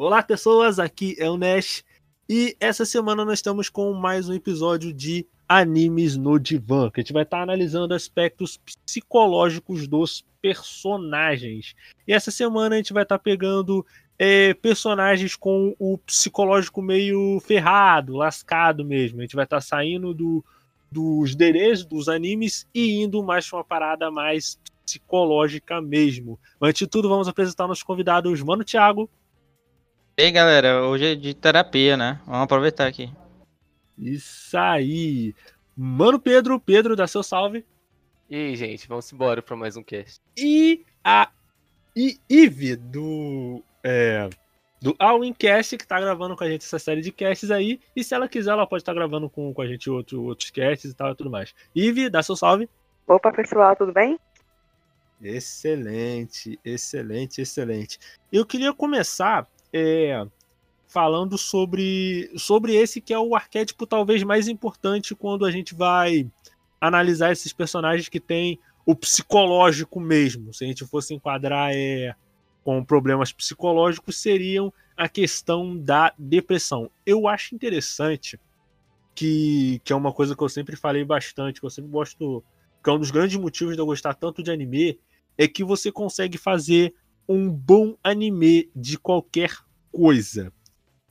Olá, pessoas, aqui é o Nash e essa semana nós estamos com mais um episódio de Animes no Divã, que a gente vai estar analisando aspectos psicológicos dos personagens. E essa semana a gente vai estar pegando é, personagens com o psicológico meio ferrado, lascado mesmo. A gente vai estar saindo do, dos derês dos animes e indo mais para uma parada mais psicológica mesmo. Antes de tudo, vamos apresentar nossos convidados, Mano Thiago. E aí, galera, hoje é de terapia, né? Vamos aproveitar aqui. Isso aí. Mano Pedro, Pedro, dá seu salve. E aí, gente, vamos embora para mais um cast. E a Ive do é, do Alwincast, que tá gravando com a gente essa série de casts aí. E se ela quiser, ela pode estar tá gravando com, com a gente outro, outros casts e tal e tudo mais. Ive, dá seu salve. Opa, pessoal, tudo bem? Excelente, excelente, excelente. Eu queria começar é, falando sobre, sobre esse que é o arquétipo talvez mais importante quando a gente vai analisar esses personagens que têm o psicológico mesmo. Se a gente fosse enquadrar é, com problemas psicológicos, seriam a questão da depressão. Eu acho interessante que, que é uma coisa que eu sempre falei bastante, que eu sempre gosto, que é um dos grandes motivos de eu gostar tanto de anime, é que você consegue fazer um bom anime de qualquer coisa.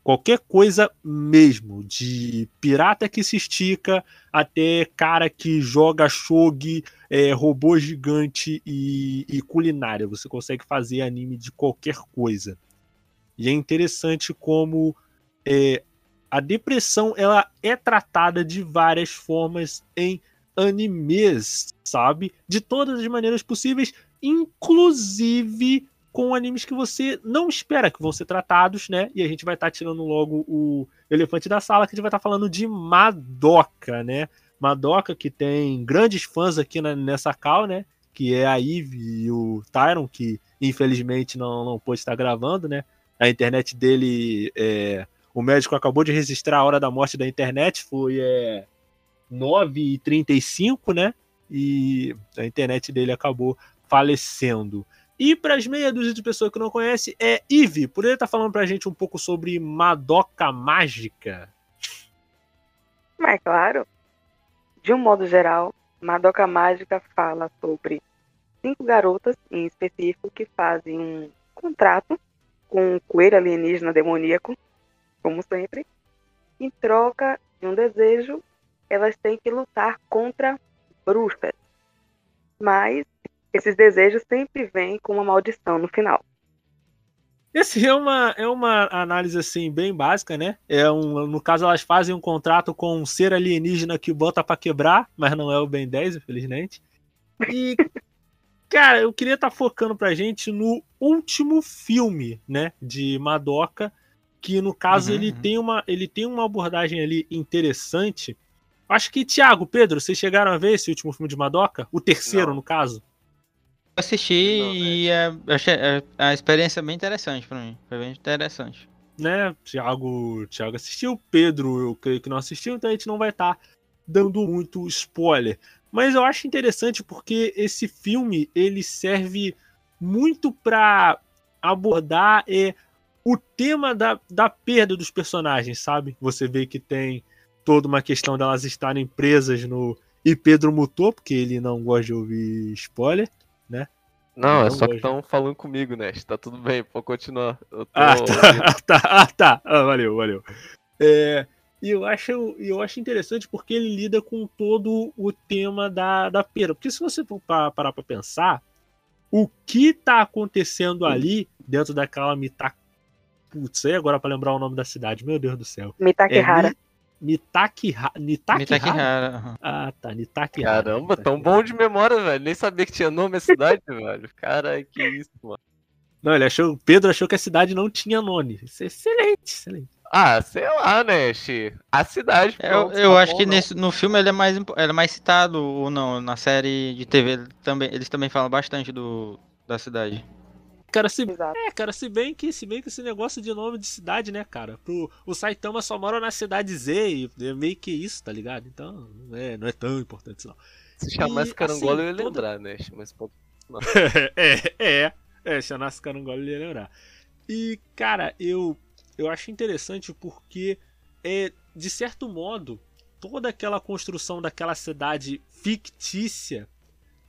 Qualquer coisa mesmo, de pirata que se estica até cara que joga shogi, é, robô gigante e, e culinária. Você consegue fazer anime de qualquer coisa. E é interessante como é, a depressão ela é tratada de várias formas em animes, sabe? De todas as maneiras possíveis, inclusive com animes que você não espera que vão ser tratados, né? E a gente vai estar tá tirando logo o elefante da sala, que a gente vai estar tá falando de Madoka, né? Madoka, que tem grandes fãs aqui na, nessa cal, né? Que é a Eve e o Tyron, que infelizmente não, não pôde estar gravando, né? A internet dele, é... o médico acabou de registrar a hora da morte da internet, foi é... 9h35, né? E a internet dele acabou falecendo. E para as meia dúzia de pessoas que não conhece, é Ive. Poderia estar tá falando para a gente um pouco sobre Madoka Mágica? Mas claro. De um modo geral, Madoka Mágica fala sobre cinco garotas, em específico, que fazem um contrato com um coelho alienígena demoníaco, como sempre. Em troca de um desejo, elas têm que lutar contra bruxas. Mas esses desejos sempre vêm com uma maldição no final. Esse é uma, é uma análise assim bem básica, né? É um, no caso, elas fazem um contrato com um ser alienígena que bota para quebrar, mas não é o Ben 10, infelizmente. E, cara, eu queria estar tá focando pra gente no último filme, né? De Madoka, que no caso uhum, ele. Tem uma, ele tem uma abordagem ali interessante. Acho que, Thiago, Pedro, vocês chegaram a ver esse último filme de Madoka? O terceiro, não. no caso? Assisti não, e é, achei é, a experiência bem interessante para mim. Foi bem interessante. Né, Thiago, Thiago assistiu, Pedro eu creio que não assistiu, então a gente não vai estar tá dando muito spoiler. Mas eu acho interessante porque esse filme ele serve muito para abordar é, o tema da, da perda dos personagens, sabe? Você vê que tem toda uma questão delas estarem presas no. E Pedro mutou, porque ele não gosta de ouvir spoiler né? Não, é só que estão falando comigo, né? Tá tudo bem, pode continuar. Tô... Ah, tá, ah, tá, ah, tá. Ah, valeu, valeu. É, e eu acho, eu acho interessante porque ele lida com todo o tema da, da perda. Porque se você for parar pra pensar, o que tá acontecendo ali dentro daquela Mitaki. Putz, aí agora para lembrar o nome da cidade, meu Deus do céu. Mitakihara. É, Mitakihara. Uhum. Ah, tá. Mitakihara. Caramba, tão bom de memória, velho. Nem sabia que tinha nome a cidade, velho. Cara, que isso, mano. Não, ele achou. O Pedro achou que a cidade não tinha nome. Isso é excelente, excelente. Ah, sei lá, né, A cidade. É, pronto, eu, eu tá acho bom, que nesse, no filme ele é, mais, ele é mais citado, ou não. Na série de TV também, eles também falam bastante do, da cidade. Cara, se, é, cara, se bem que se bem que esse negócio de nome de cidade, né, cara? Pro, o Saitama só mora na cidade Z e é meio que isso, tá ligado? Então, é, não é tão importante isso, não. Se chamasse carangola, assim, eu ia lembrar, toda... né? Mas, é, é, é, chamasse carangola, eu ia lembrar. E, cara, eu, eu acho interessante porque, é, de certo modo, toda aquela construção daquela cidade fictícia,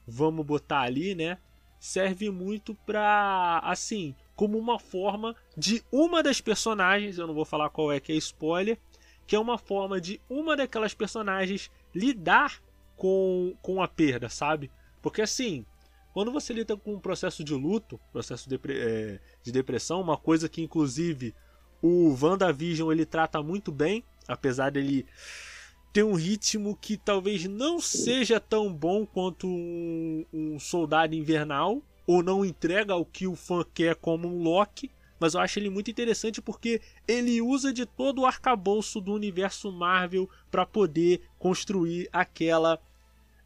vamos botar ali, né? Serve muito pra, assim, como uma forma de uma das personagens, eu não vou falar qual é que é spoiler, que é uma forma de uma daquelas personagens lidar com, com a perda, sabe? Porque assim, quando você lida com um processo de luto, processo de, é, de depressão, uma coisa que inclusive o WandaVision ele trata muito bem, apesar dele ter um ritmo que talvez não seja tão bom quanto um, um soldado invernal, ou não entrega o que o fã quer como um Loki, mas eu acho ele muito interessante porque ele usa de todo o arcabouço do universo Marvel para poder construir aquela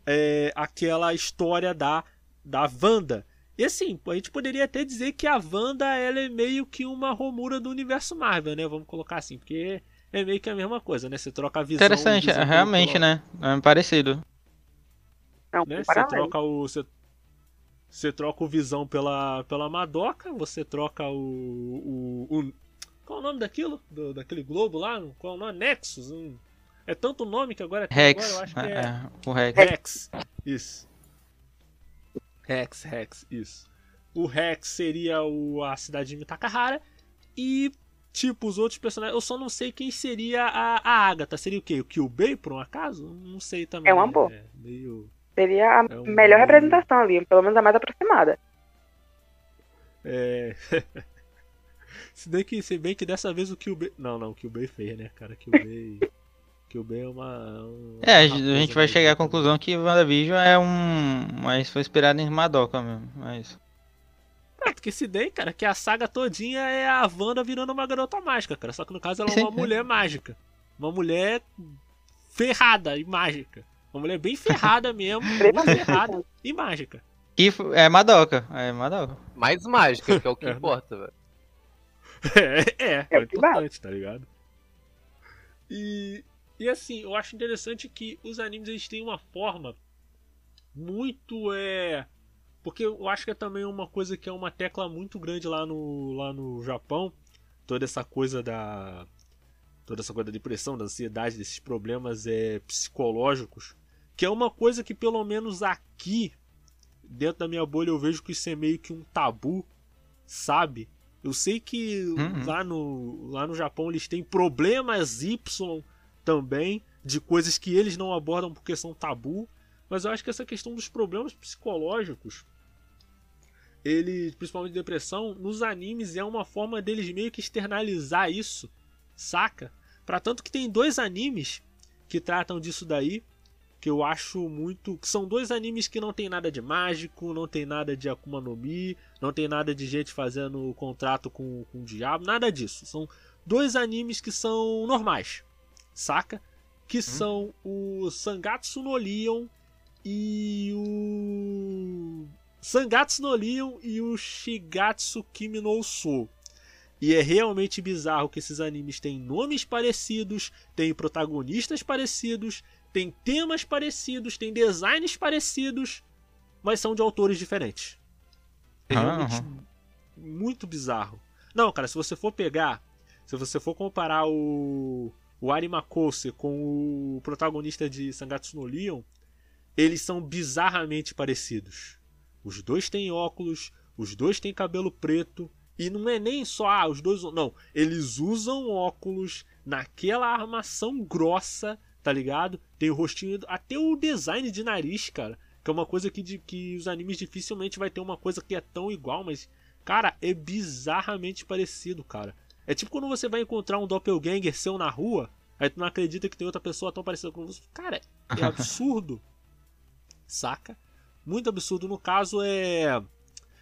é, aquela história da da Wanda. E assim, a gente poderia até dizer que a Wanda ela é meio que uma romura do universo Marvel, né? Vamos colocar assim, porque é meio que a mesma coisa, né? Você troca a visão. Interessante, visão realmente, né? É parecido. Não, né? Você troca o. Você, você troca o visão pela, pela Madoka, você troca o, o, o- Qual é o nome daquilo? Do- daquele globo lá? Qual é o nome? Nexus? Um- é tanto nome que agora tem Rex. agora, eu acho que é, é. é, o Rex. Rex. Isso. Rex, Rex, isso. O Rex seria o, a cidade de Mitakahara. E, tipo, os outros personagens. Eu só não sei quem seria a, a Agatha. Seria o quê? O Kyubey, por um acaso? Não sei também. É uma boa. É meio. Seria a É um- melhor representação ali, pelo menos a mais aproximada. É. se, bem que, se bem que dessa vez o Kyubey. Não, não, o Kyubey fez, né, cara? Kyubey. Kyubey é uma. uma É, a uma gente- a raposa gente vai chegar à que- conclusão que WandaVision é um. Mas foi inspirado em Madoka mesmo. Mas. Ah, porque se bem, cara, que a saga todinha é a Wanda virando uma garota mágica, cara. Só que no caso ela é uma mulher mágica. Uma mulher ferrada e mágica. Uma mulher bem ferrada mesmo, bem ferrada e mágica. Que é Madoka. É Madoka. Mais mágica, que é o que É. importa, velho. É, é, é, É importante, tá ligado? E, e assim, eu acho interessante que os animes eles têm uma forma muito é porque eu acho que é também uma coisa que é uma tecla muito grande lá no lá no Japão, toda essa coisa da toda essa coisa da depressão, da ansiedade, desses problemas é psicológicos, que é uma coisa que pelo menos aqui dentro da minha bolha eu vejo que isso é meio que um tabu, sabe? Eu sei que Uhum. lá, no, lá no Japão eles têm problemas Y também, de coisas que eles não abordam porque são tabu, mas eu acho que essa questão dos problemas psicológicos, ele, principalmente depressão, nos animes é uma forma deles meio que externalizar isso, saca? Pra tanto que tem dois animes que tratam disso daí, que eu acho muito. que são dois animes que não tem nada de mágico, não tem nada de Akuma no Mi, não tem nada de gente fazendo contrato com, com o diabo, nada disso. São dois animes que são normais, saca? Que são o Sangatsu no Lion e o. Sangatsu no Lion e o Shigatsu Kimi no Uso. E é realmente bizarro que esses animes têm nomes parecidos, têm protagonistas parecidos, têm temas parecidos, têm designs parecidos, mas são de autores diferentes. É realmente Aham. muito bizarro. Não, cara, se você for pegar, se você for comparar o, o Arimakose com o protagonista de Sangatsu no Lion, eles são bizarramente parecidos. Os dois têm óculos, os dois têm cabelo preto, e não é nem só, ah, os dois. Não, eles usam óculos naquela armação grossa, tá ligado? Tem o rostinho, até o design de nariz, cara. Que é uma coisa que, de, que os animes dificilmente vai ter uma coisa que é tão igual, mas, cara, é bizarramente parecido, cara. É tipo quando você vai encontrar um doppelganger seu na rua, aí tu não acredita que tem outra pessoa tão parecida com você. Cara, é absurdo. Saca? Muito absurdo. No caso, é.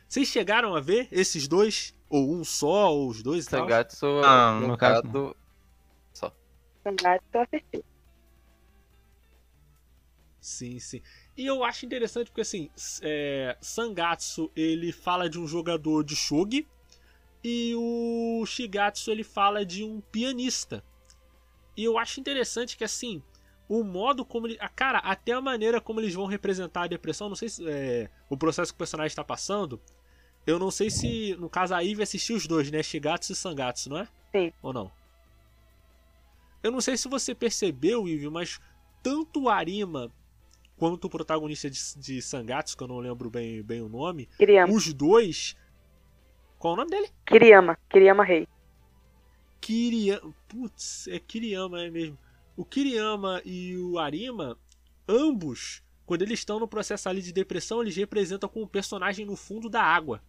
Vocês chegaram a ver esses dois? Ou um só, ou os dois e tal? Sangatsu, Ah, no, no caso, caso, só. Sangatsu eu assisti. Sim, sim. E eu acho interessante porque assim, é, Sangatsu ele fala de um jogador de shogi e o Shigatsu ele fala de um pianista. E eu acho interessante que assim, o modo como ele, a cara, até a maneira como eles vão representar a depressão, não sei se é, o processo que o personagem está passando, Eu não sei se, no caso, a Ivy assistiu os dois, né? Shigatsu e Sangatsu, não é? Sim. Ou não? Eu não sei se você percebeu, Ivy, mas tanto o Arima quanto o protagonista de, de Sangatsu, que eu não lembro bem, bem o nome, Kiriyama. os dois. Qual é o nome dele? Kiriyama. Kiriyama Rei. Kiriyama. Putz, é Kiriyama, é mesmo. O Kiriyama e o Arima, ambos, quando eles estão no processo ali de depressão, eles representam como personagem no fundo da água.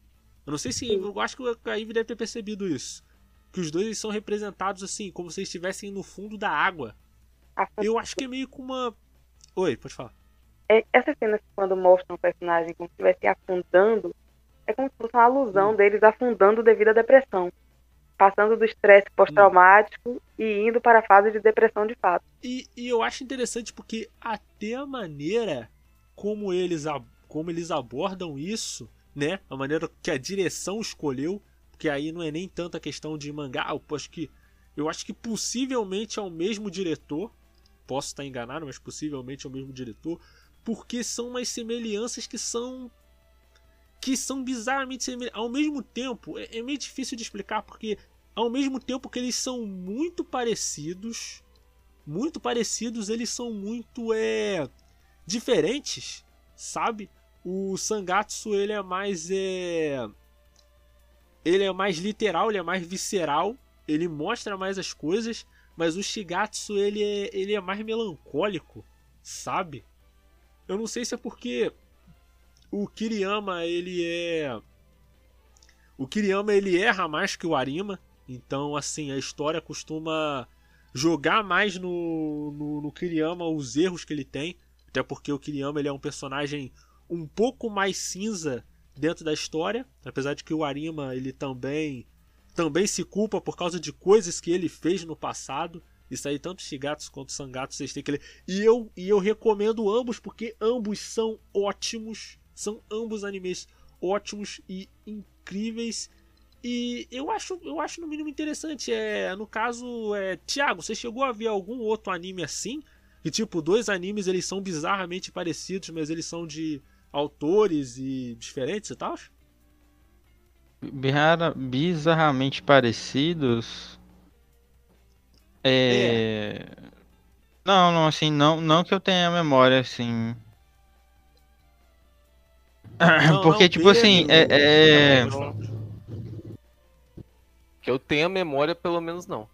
Eu não sei se. Eu acho que a Ivy deve ter percebido isso. Que os dois são representados assim, como se estivessem no fundo da água. A fun- Eu acho que é meio com uma. Oi, pode falar. É, essas cenas quando mostram o personagem como se estivesse afundando, é como se fosse uma alusão Hum. deles afundando devido à depressão. Passando do estresse pós-traumático e indo para a fase de depressão de fato. E, e eu acho interessante porque até a maneira como eles, como eles abordam isso, né? A maneira que a direção escolheu, porque aí não é nem tanta questão de mangá, eu acho que eu acho que possivelmente é o mesmo diretor. Posso estar enganado, mas possivelmente é o mesmo diretor, porque são umas semelhanças que são que são bizarramente semelhantes. Ao mesmo tempo, é, é meio difícil de explicar porque ao mesmo tempo que eles são muito parecidos, muito parecidos, eles são muito é diferentes, sabe? O Sangatsu ele é mais é ele é mais literal, ele é mais visceral, ele mostra mais as coisas, mas o Shigatsu ele é ele é mais melancólico, sabe? Eu não sei se é porque o Kiriyama ele é o Kiriyama ele erra mais que o Arima, então assim a história costuma jogar mais no, no, no Kiriyama os erros que ele tem. Até porque o Kiriyama ele é um personagem um pouco mais cinza dentro da história. Apesar de que o Arima ele também, também se culpa por causa de coisas que ele fez no passado. Isso aí, tanto Shigatsu quanto Sangatsu, vocês têm que ler. E eu, e eu recomendo ambos, porque ambos são ótimos. São ambos animes ótimos e incríveis. E eu acho, eu acho no mínimo interessante. É, no caso, é, Thiago, você chegou a ver algum outro anime assim? Que tipo, dois animes eles são bizarramente parecidos, mas eles são de autores e diferentes e tal? Bizarra- bizarramente parecidos. É... Não, não, assim, não, não que eu tenha memória, assim. Não, Porque, não, tipo assim, é- é-. Que eu tenha memória, pelo menos não.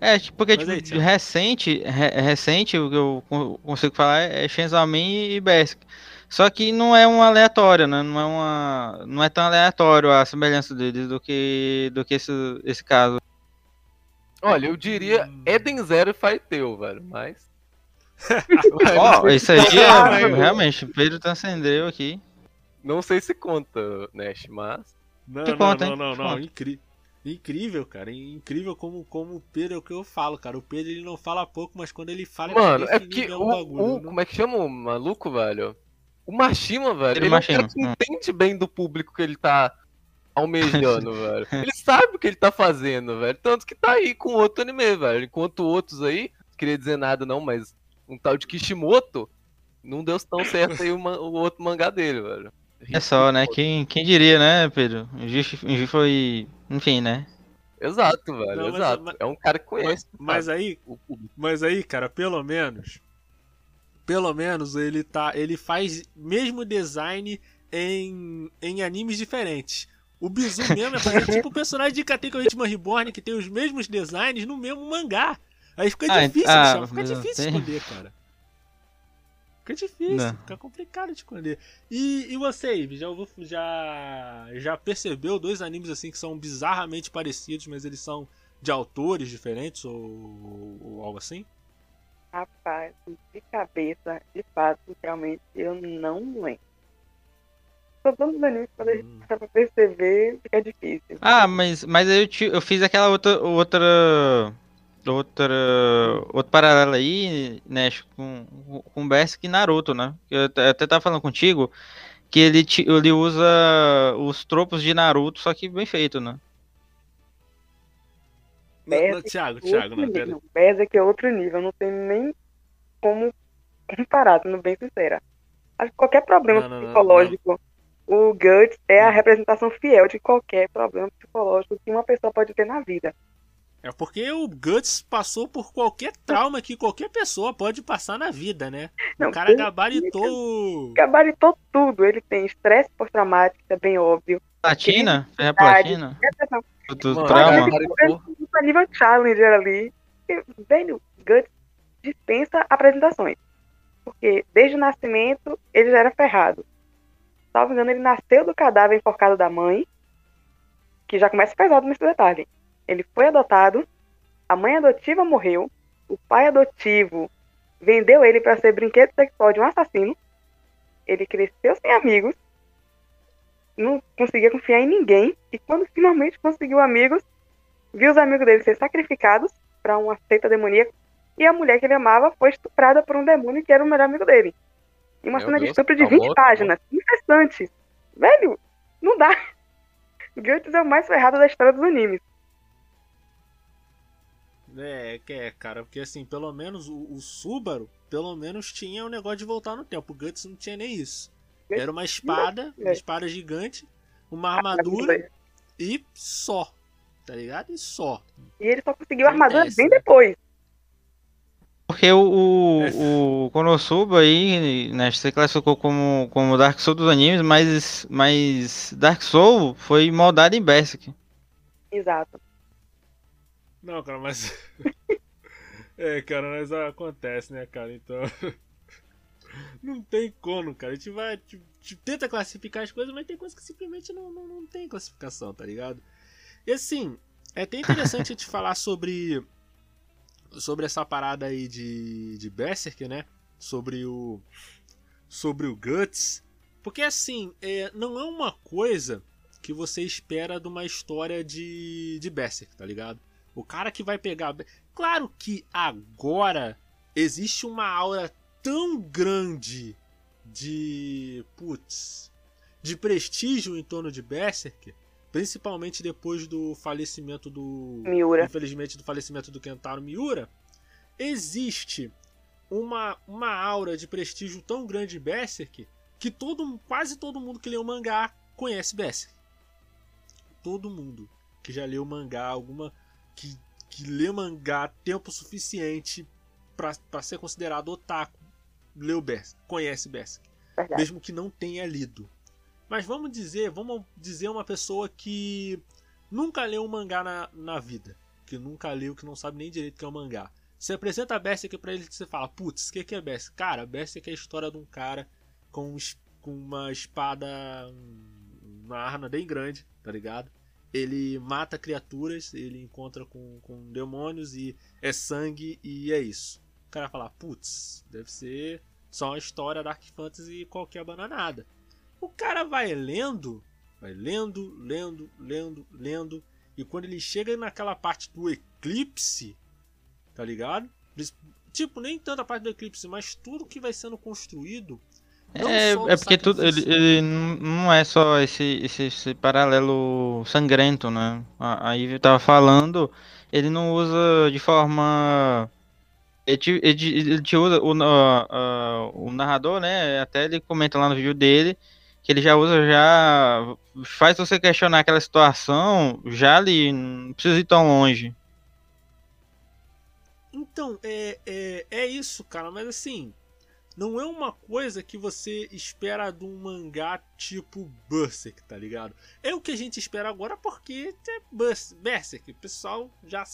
É, tipo, porque, Mas tipo, recente, re- recente, o que eu con- consigo falar é Man e Berserk. Só que não é um aleatório, né? Não é uma, não é tão aleatório a semelhança deles do que, do que esse, esse caso. Olha, eu diria Hum. Eden Zero e Faiteu, velho, mas. Ó, isso aí é, realmente, Pedro transcendeu aqui. Não sei se conta, Nash, mas. Não, não, conta, não, não, não. Incri... Incrível, cara. Incrível como, como o Pedro é o que eu falo, cara. O Pedro ele não fala pouco, mas quando ele fala, Mano, é porque mesmo o, bagulho, o- né? Como é que chama o maluco, velho? O Mashima, velho. Ele Ele, é um Mashima, que hum. entende bem do público que ele tá almejando, velho. Ele sabe o que ele tá fazendo, velho. Tanto que tá aí com outro anime, velho. Enquanto outros aí, não queria dizer nada não, mas um tal de Kishimoto não deu tão certo aí o, o outro mangá dele, velho. É só, né? Quem, quem diria, né, Pedro? O Gi o Gi foi. Enfim, né? Exato, velho, Não, mas- exato. mas- É um cara que conhece Mas sabe, aí. Mas aí, cara, pelo menos. Pelo menos ele tá. Ele faz mesmo design em, em animes diferentes. O Bizu mesmo é fazer tipo o personagem de Katekyo Hitman Reborn que tem os mesmos designs no mesmo mangá. Aí fica Ah, difícil, ah, fica mas difícil tem- esconder, cara. Fica difícil, Não. fica complicado de esconder. E, e você, Ives, já, já, já percebeu dois animes assim que são bizarramente parecidos, mas eles são de autores diferentes ou, ou algo assim? Rapaz, de cabeça, de fato, realmente, eu não lembro. Só todos os animes, quando a gente Hum. para pra perceber, fica difícil. Ah, mas, mas aí eu, te- eu fiz aquela outra. outra. Outra. outro paralelo aí, né, com, com Berserk e Naruto, né? Eu até até tava falando contigo que ele, ele usa os tropos de Naruto, só que bem feito, né? Não, não, Berserk Thiago, Outro Thiago, não, pera. Berserk é outro nível, não tem nem como comparar, sendo bem sincera. Acho que qualquer problema Não, não, não, psicológico o Guts é a representação fiel de qualquer problema psicológico que uma pessoa pode ter na vida. É porque o Guts passou por qualquer trauma que qualquer pessoa pode passar na vida, né? Não, o cara ele- gabaritou. Gabaritou tudo. Ele tem estresse pós-traumático, é bem óbvio. Platina? É platina? Do Mano, trauma? Tá nível Challenger ali. E, Velho, Guts dispensa apresentações. Porque desde o nascimento ele já era ferrado. Salvo engano, ele nasceu do cadáver enforcado da mãe. Que já começa pesado nesse detalhe. Ele foi adotado, a mãe adotiva morreu, o pai adotivo vendeu ele para ser brinquedo sexual de um assassino. Ele cresceu sem amigos, não conseguia confiar em ninguém, e quando finalmente conseguiu amigos, viu os amigos dele ser sacrificados para uma seita demoníaca, e a mulher que ele amava foi estuprada por um demônio que era o melhor amigo dele. E uma Meu cena de Deus, estupro de tá 20 louco, páginas, incessantes. Velho, não dá. Guts é o mais ferrado da história dos animes. É, que é, cara, porque assim, pelo menos o, o Subaru, pelo menos tinha o negócio de voltar no tempo. O Guts não tinha nem isso. Era uma espada, uma É. espada gigante, uma armadura e só. Tá ligado? E só. E ele só conseguiu a armadura bem né? depois. Porque o, o, o Konosuba aí, né, você classificou como, como Dark Soul dos animes, mas, mas Dark Soul foi moldado em Berserk. Exato. Não, cara, mas. é, cara, mas acontece, né, cara? Então. não tem como, cara. A gente vai. Gente tenta classificar as coisas, mas tem coisas que simplesmente não, não, não tem classificação, tá ligado? E assim, é até interessante a gente falar sobre. Sobre essa parada aí de, de Berserk, né? Sobre o. Sobre o Guts. Porque assim, é, não é uma coisa que você espera de uma história de, de Berserk, tá ligado? O cara que vai pegar. Claro que agora existe uma aura tão grande de. Putz. De prestígio em torno de Berserk. Principalmente depois do falecimento do. Miura. Infelizmente, do falecimento do Kentaro Miura. Existe uma, uma aura de prestígio tão grande de Berserk que todo, quase todo mundo que lê o mangá conhece Berserk. Todo mundo que já leu mangá, alguma. Que, que lê mangá tempo suficiente para ser considerado otaku, leu Berserk, conhece Berserk. Verdade. Mesmo que não tenha lido. Mas vamos dizer, vamos dizer uma pessoa que nunca leu um mangá na, na vida. Que nunca leu, que não sabe nem direito o que é um mangá. Você apresenta a Berserk pra ele e você fala, putz, o que, que é Berserk? Cara, Berserk é a história de um cara com, com uma espada, um- uma arma bem grande, tá ligado? Ele mata criaturas, ele encontra com, com demônios e é sangue e é isso. O cara fala, putz, deve ser só uma história Dark Fantasy qualquer bananada. O cara vai lendo, vai lendo, lendo, lendo, lendo, e quando ele chega naquela parte do eclipse, tá ligado? Tipo, nem tanto a parte do eclipse, mas tudo que vai sendo construído. Não É, é porque tudo, ele, ele não é só esse, esse, esse paralelo sangrento, né? A- Aí eu tava falando, ele não usa de forma. Ele te, ele ele te usa, o, a- o narrador, né? Até ele comenta lá no vídeo dele que ele já usa, já faz você questionar aquela situação já ali, não precisa ir tão longe. Então, é, é, é isso, cara, mas assim, não é uma coisa que você espera de um mangá tipo Berserk, tá ligado? É o que a gente espera agora porque é Bers- Berserk, o pessoal já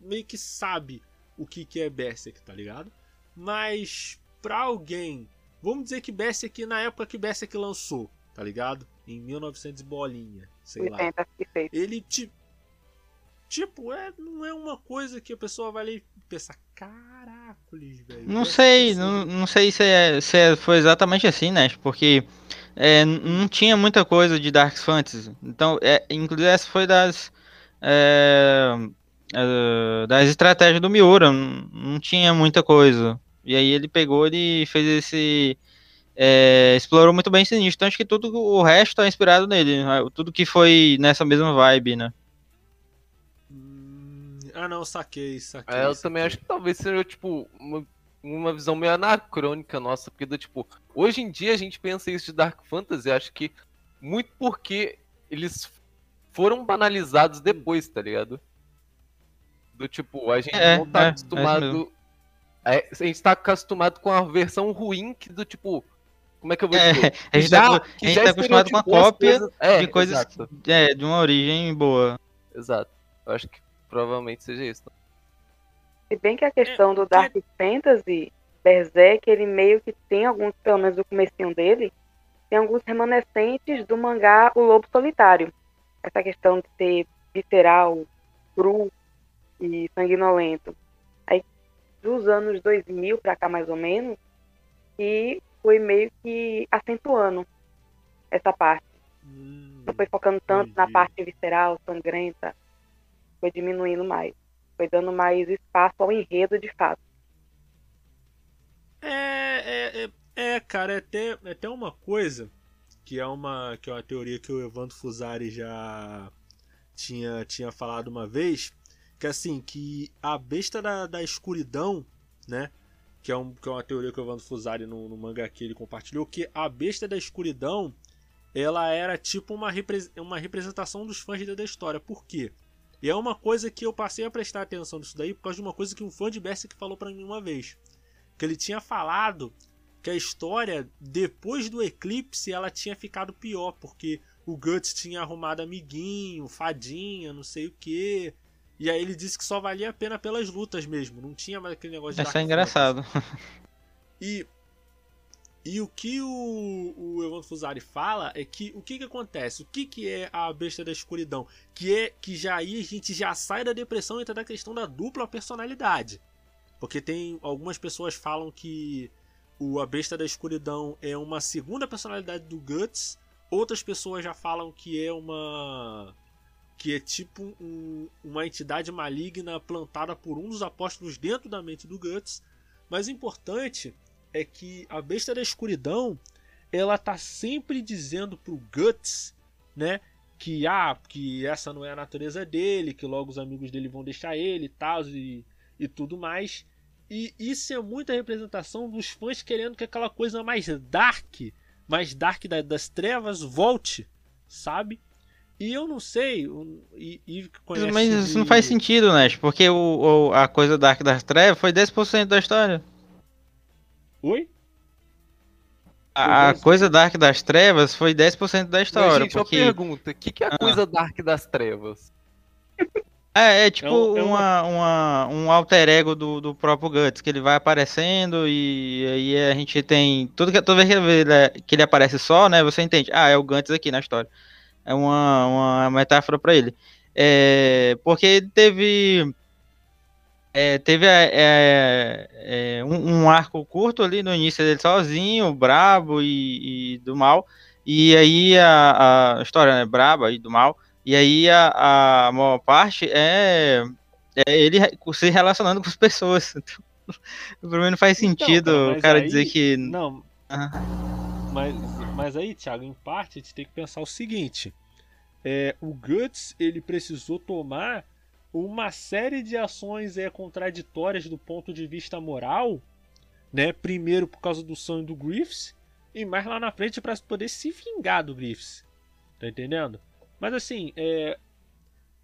meio que sabe o que, que é Berserk, tá ligado? Mas pra alguém, vamos dizer que Berserk na época que Berserk lançou, tá ligado? Em 1900 e bolinha, sei lá 80 feito. ele ti- tipo é não é uma coisa que a pessoa vai ler e pensar caracoles velho Não sei, não, não sei se, é, se é- foi exatamente assim, né? Porque é, não tinha muita coisa de Dark Fantasy. Então, é, inclusive essa foi das é, é, das estratégias do Miura. Não, não tinha muita coisa. E aí ele pegou e fez esse é, explorou muito bem esse nicho. Então acho que tudo o resto é inspirado nele. né? Tudo que foi nessa mesma vibe, né? Ah não saquei saquei É, eu saquei. também acho que talvez seja, tipo, uma, uma visão meio anacrônica nossa, porque, do, tipo, hoje em dia a gente pensa isso de Dark Fantasy, acho que muito porque eles foram banalizados depois, tá ligado? Do tipo, a gente É, não tá é, é acostumado. É, a gente tá acostumado com a versão ruim que do tipo. Como é que eu vou É, dizer? a gente Já- tá, a gente já tá acostumado com a cópia coisas- é, de coisas Exato, é, de uma origem boa. exato. Eu acho que provavelmente seja isso. Se bem que a questão do Dark Fantasy, Berserk, ele meio que tem alguns, pelo menos no comecinho dele, tem alguns remanescentes do mangá O Lobo Solitário. Essa questão de ser visceral, cru e sanguinolento. Aí, dos anos 2000 pra cá, mais ou menos, e foi meio que acentuando essa parte. Hum, Não foi focando tanto na entendi. parte visceral, sangrenta. Foi diminuindo mais. Foi dando mais espaço ao enredo de fato. É, é, é, é, cara, é até, é até uma coisa que é uma, que é uma teoria que o Evandro Fusari já tinha, tinha falado uma vez, que assim, que a besta da, da escuridão, né? Que é, um, que é uma teoria que o Evandro Fusari no, no mangá que ele compartilhou, que a besta da escuridão ela era tipo uma, repre- uma representação dos fãs da história. Por quê? E é uma coisa que eu passei a prestar atenção nisso daí por causa de uma coisa que um fã de Berserk falou pra mim uma vez que ele tinha falado que a história depois do eclipse ela tinha ficado pior porque o Guts tinha arrumado amiguinho, fadinha, não sei o que. E aí ele disse que só valia a pena pelas lutas mesmo, não tinha mais aquele negócio de Isso é engraçado. e, e o que o, o Evandro Fusari fala é que o que, que acontece? O que, que é a besta da escuridão? Que é que já aí a gente já sai da depressão e entra na questão da dupla personalidade. Porque tem algumas pessoas falam que o a besta da escuridão é uma segunda personalidade do Guts. Outras pessoas já falam que é uma que é tipo um- uma entidade maligna plantada por um dos apóstolos dentro da mente do Guts. Mas o importante é que a besta da escuridão ela tá sempre dizendo pro Guts, né, que ah, que essa não é a natureza dele, que logo os amigos dele vão deixar ele e tal e, e tudo mais. E isso é muita representação dos fãs querendo que aquela coisa mais dark, mais dark da- das trevas volte, sabe? E eu não sei, e, e Mas isso não de- faz sentido, né? Porque o, o- a coisa Dark das Trevas foi 10% da história. Oi? A, a Foi 10%. coisa Dark das Trevas foi 10% da Mas, história. gente, uma porque... pergunta: o que, que é a Ah. coisa Dark das Trevas? É, é tipo É um- é uma, uma, um alter ego do, do próprio Guts, que ele vai aparecendo e aí a gente tem. Tudo que, toda vez que ele, é- que ele aparece só, né? Você entende. Ah, é o Guts aqui na história. É uma, uma metáfora pra ele. É, porque ele teve. É, teve é, é, é, um, um arco curto ali no início dele sozinho, brabo e, e do mal. E aí a, a história é braba e do mal. E aí a, a maior parte é, é ele se relacionando com as pessoas. Então, pra mim não faz Então, sentido cara, mas o cara aí- dizer que. Não. Ah. Mas, mas aí, Thiago, em parte a gente tem que pensar o seguinte: é, o Guts ele precisou tomar uma série de ações é, contraditórias do ponto de vista moral, né? Primeiro por causa do sonho do Griffiths e mais lá na frente para poder se vingar do Griffiths. Tá entendendo? Mas assim, é,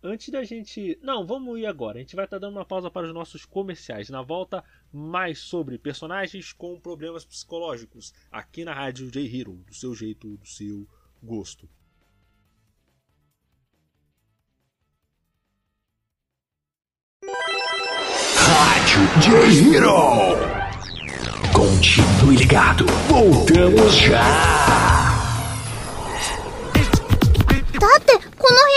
antes da gente. Não, vamos ir agora. A gente vai estar dando uma pausa para os nossos comerciais. Na volta, mais sobre personagens com problemas psicológicos. Aqui na Rádio J Hero, do seu jeito, do seu gosto. Rádio J-Hero. Continue ligado. Voltamos já. だってこの部屋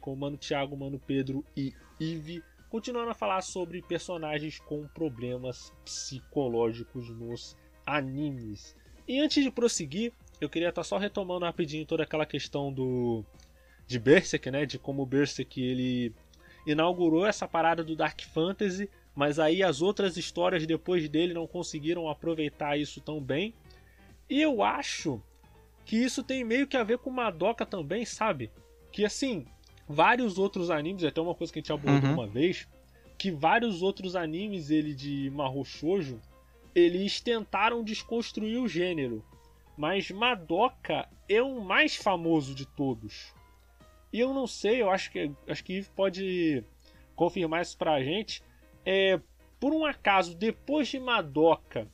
Com o Mano Thiago, Mano Pedro e Ive. Continuando a falar sobre personagens com problemas psicológicos nos animes. E antes de prosseguir, eu queria estar só retomando rapidinho toda aquela questão do de Berserk, né? De como o Berserk ele inaugurou essa parada do Dark Fantasy, mas aí as outras histórias depois dele não conseguiram aproveitar isso tão bem. E eu acho que isso tem meio que a ver com Madoka também, sabe? Que assim, vários outros animes, até uma coisa que a gente abordou Uhum. uma vez, que vários outros animes ele de Mahou Shoujo, eles tentaram desconstruir o gênero. Mas Madoka é o mais famoso de todos. E eu não sei, eu acho que acho que Eve pode confirmar isso pra gente. É, por um acaso, depois de Madoka,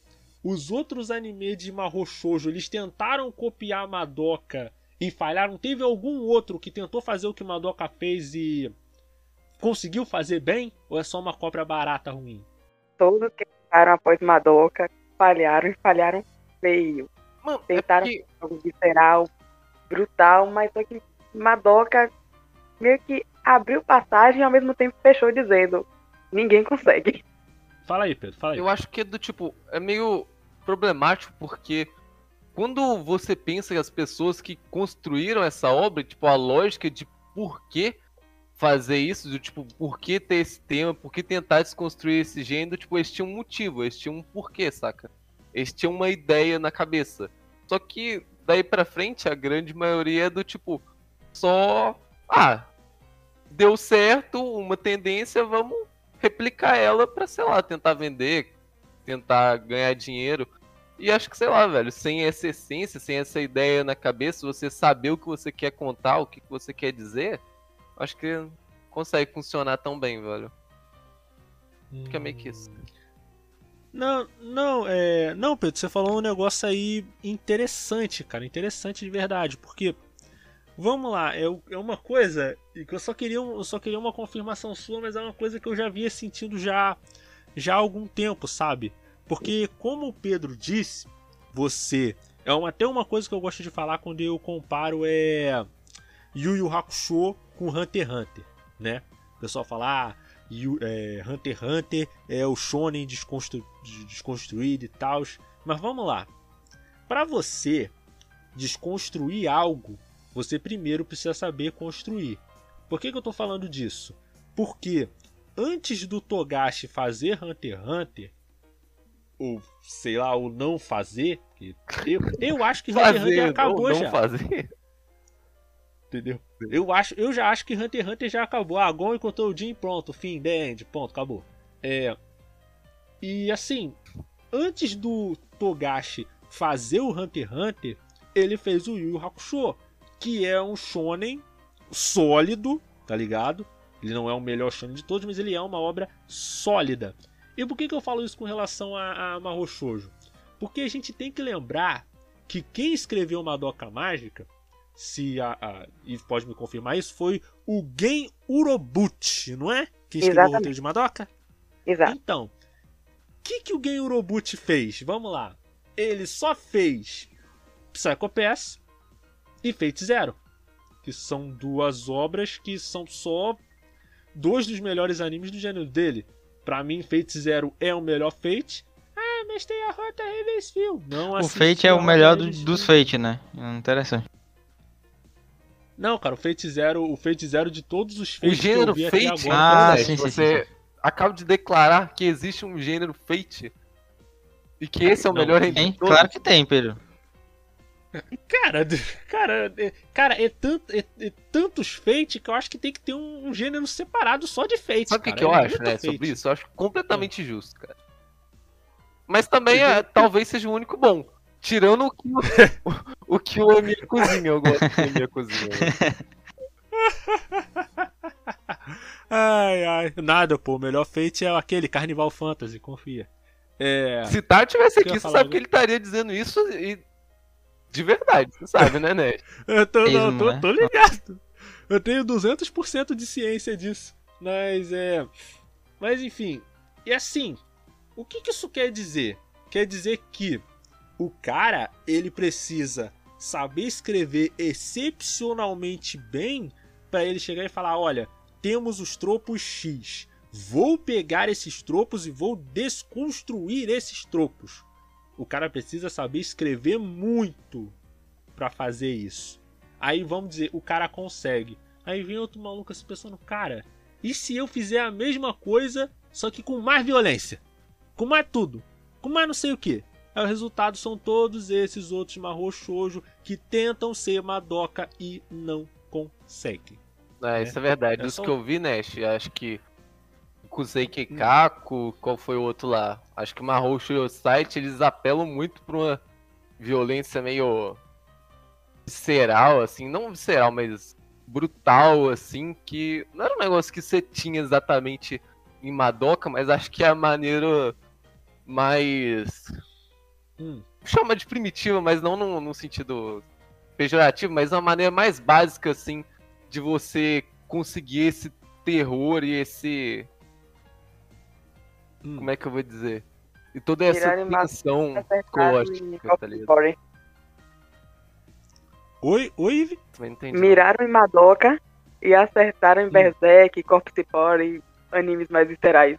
os outros animes de Mahou Shoujo, eles tentaram copiar Madoka e falharam? Teve algum outro que tentou fazer o que Madoka fez e conseguiu fazer bem? Ou é só uma cópia barata ruim? Todos que tentaram após Madoka falharam e falharam feio. Mano, é Tentaram porque- algo visceral, brutal, mas só que Madoka meio que abriu passagem e ao mesmo tempo fechou dizendo: ninguém consegue. Fala aí, Pedro, fala aí. Eu acho que é do tipo, é meio problemático porque quando você pensa que as pessoas que construíram essa obra, tipo, a lógica de por que fazer isso, do tipo, por que ter esse tema, por que tentar desconstruir esse gênero, tipo, eles tinham um motivo, eles tinham um porquê, saca? Eles tinham uma ideia na cabeça. Só que daí pra frente, a grande maioria é do tipo, só. Ah, deu certo, uma tendência, vamos replicar ela pra, sei lá, tentar vender, tentar ganhar dinheiro. E acho que, sei lá, velho, sem essa essência, sem essa ideia na cabeça, você saber o que você quer contar, o que você quer dizer, acho que consegue funcionar tão bem, velho. Fica meio que isso. Não, não, é. Não, Pedro, você falou um negócio aí interessante, cara. Interessante de verdade. Porque. Vamos lá, é, é uma coisa que eu só queria eu só queria uma confirmação sua, mas é uma coisa que eu já vinha sentindo já já há algum tempo, sabe? Porque como o Pedro disse, você é uma, até uma coisa que eu gosto de falar quando eu comparo é Yu Yu Hakusho com Hunter x Hunter, né? O pessoal fala, ah, Yu- é, Hunter x Hunter é o shonen desconstru de- desconstruído e tal. Mas vamos lá. Para você desconstruir algo, você primeiro precisa saber construir. Por que, que eu tô falando disso? Porque antes do Togashi fazer Hunter x Hunter, ou sei lá, ou não fazer, eu, eu acho que Hunter x Hunter acabou ou não já. fazer. Entendeu? Eu acho, eu já acho que Hunter x Hunter já acabou. Ah, Gon encontrou o Jin, pronto, fim, the end, ponto, acabou. É. E assim, antes do Togashi fazer o Hunter x Hunter, ele fez o Yu Yu Hakusho, que é um shonen sólido, tá ligado? Ele não é o melhor shonen de todos, mas ele é uma obra sólida. E por que, que eu falo isso com relação a, a Mahou Shoujo? Porque a gente tem que lembrar que quem escreveu Madoka Mágica se a, a Eve pode me confirmar isso, foi o Gen Urobuchi, não é? Que escreveu o Exatamente. roteiro de Madoka? Exato. Então, o que, que o Gen Urobuchi fez? Vamos lá. Ele só fez Psycho Pass e Fate Zero, que são duas obras que são só dois dos melhores animes do gênero dele. Pra mim, Fate Zero é o melhor Fate. Ah, ah, mestrei a rota Revesfil. Não O Fate é o melhor do- dos Fate, né? Interessante. Não, cara, o Fate Zero, o Fate Zero de todos os O Fates que eu gênero vi até Fate, agora. Ah, né, sim, sim, você sim, acaba de declarar que existe um gênero Fate e que esse é o Não, melhor tem, Tem? Claro que tem, Pedro. Cara, cara, é, cara, é, tanto, é, é tantos Fate que eu acho que tem que ter um, um gênero separado só de Fate. Sabe o que, eu é acho, né, Fate. sobre isso? Eu acho completamente justo, cara. Mas também é, talvez seja o único bom. Tirando o que o, o, que o Emir cozinha. Eu gosto do Emir cozinha. né? Ai, ai. Nada, pô. O melhor Fate é aquele Carnival Fantasy, confia. É. Se Tar tivesse aqui, você sabe que ele estaria dizendo isso e... de verdade, você sabe, né, Ned? Eu tô, não, tô, né? tô ligado. Eu tenho 200% de ciência disso. Mas é. Mas enfim. E assim, o que, que isso quer dizer? Quer dizer que o cara, ele precisa saber escrever excepcionalmente bem para ele chegar e falar: olha, temos os tropos X. Vou pegar esses tropos e vou desconstruir esses tropos. O cara precisa saber escrever muito para fazer isso. Aí vamos dizer, o cara consegue. Aí vem outro maluco assim pensando, cara, e se eu fizer a mesma coisa, só que com mais violência? Com mais tudo? Com mais não sei o que? Aí o resultado são todos esses outros Mahou Shoujo que tentam ser Madoka e não conseguem. É, isso é verdade. É que eu vi, Nash, acho que Kusei Keikaku, qual foi o outro lá? Acho que Mahou Site, eles apelam muito pra uma violência meio visceral, assim, não visceral, mas brutal, assim, que não era um negócio que você tinha exatamente em Madoka, mas acho que é a maneira mais. Hum. chama de primitiva, mas não no, no sentido pejorativo, mas uma maneira mais básica, assim, de você conseguir esse terror e esse. Hum. Como é que eu vou dizer? E toda essa tensão em psicológica, tá ligado? Oi, oi, entendi. Miraram em Madoka e acertaram em Berserk, Corpse Party, animes mais viscerais.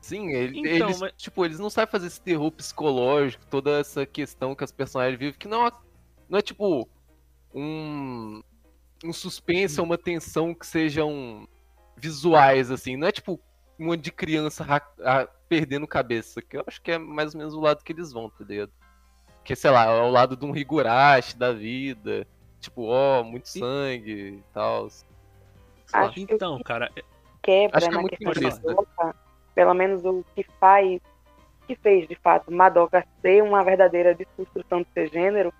Sim, ele- Então, eles, mas- tipo, eles não sabem fazer esse terror psicológico, toda essa questão que as personagens vivem, que não é, não é tipo um, um suspense ou uma tensão que sejam visuais, assim. Não é tipo um monte de criança ra- a- perdendo cabeça, que eu acho que é mais ou menos o lado que eles vão, tá ligado? Que, sei lá, é o lado de um Higurashi da vida, tipo, ó, muito sangue e tal. Acho que Então, cara, é- quebra Acho que é na muito questão pelo menos o que faz, que fez de fato Madoka ser uma verdadeira desconstrução do seu gênero,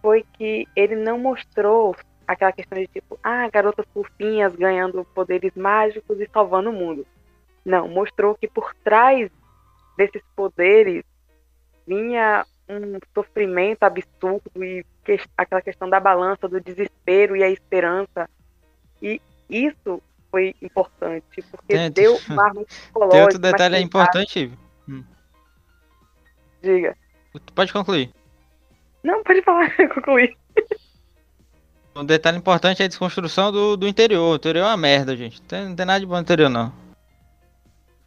foi que ele não mostrou aquela questão de tipo, ah, garotas fofinhas ganhando poderes mágicos e salvando o mundo. Não, mostrou que por trás desses poderes vinha um sofrimento absurdo e que- aquela questão da balança, do desespero e a esperança. E isso foi importante, porque Tem- deu uma arma Tem psicológica. outro detalhe mais importante, Ivo. Diga. Tu pode concluir. Não, pode falar, concluir. Um detalhe importante é a desconstrução do, do interior. O interior é uma merda, gente. Não tem, não tem nada de bom no interior, não.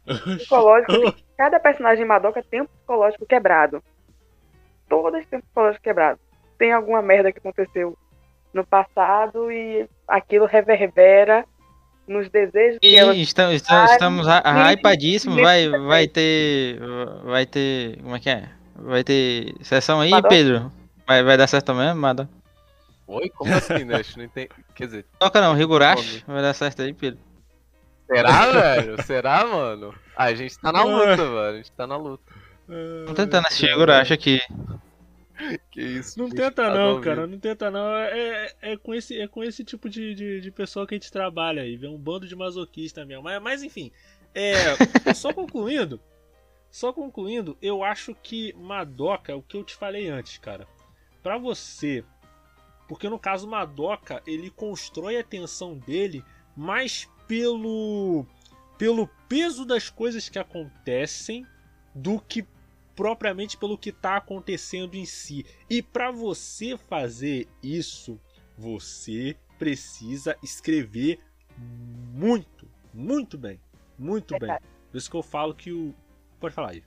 Psicológico. Cada personagem Madoka tem um psicológico quebrado. Todas têm um psicológico quebrado. Tem alguma merda que aconteceu no passado e aquilo reverbera nos desejos que E elas estamos, estamos hy- e- hypadíssimos. Vai, vai ter. Vai ter. Como é que é? Vai ter sessão aí, Madoka? Pedro? Vai, vai dar certo mesmo, Mada? Oi? Como assim, Nash? Não entendi. Quer dizer, Toca não, Higurashi. Vai dar certo aí, Pedro. Será, velho? Será, mano? Ah, a gente tá na luta, velho. A gente tá na luta. Tô tentando assistir Higurashi aqui. Que isso? Não tenta tá não, cara, não tenta não. É, é, é com esse, é com esse tipo de, de, de pessoa que a gente trabalha aí, vê um bando de masoquista mesmo. Mas, mas enfim, é, só concluindo, só concluindo, eu acho que Madoka, é o que eu te falei antes, cara, pra você, porque no caso Madoka, ele constrói a tensão dele mais pelo pelo peso das coisas que acontecem do que propriamente pelo que está acontecendo em si. E para você fazer isso, você precisa escrever muito, muito bem, muito bem. Por isso que eu falo que o pode falar aí.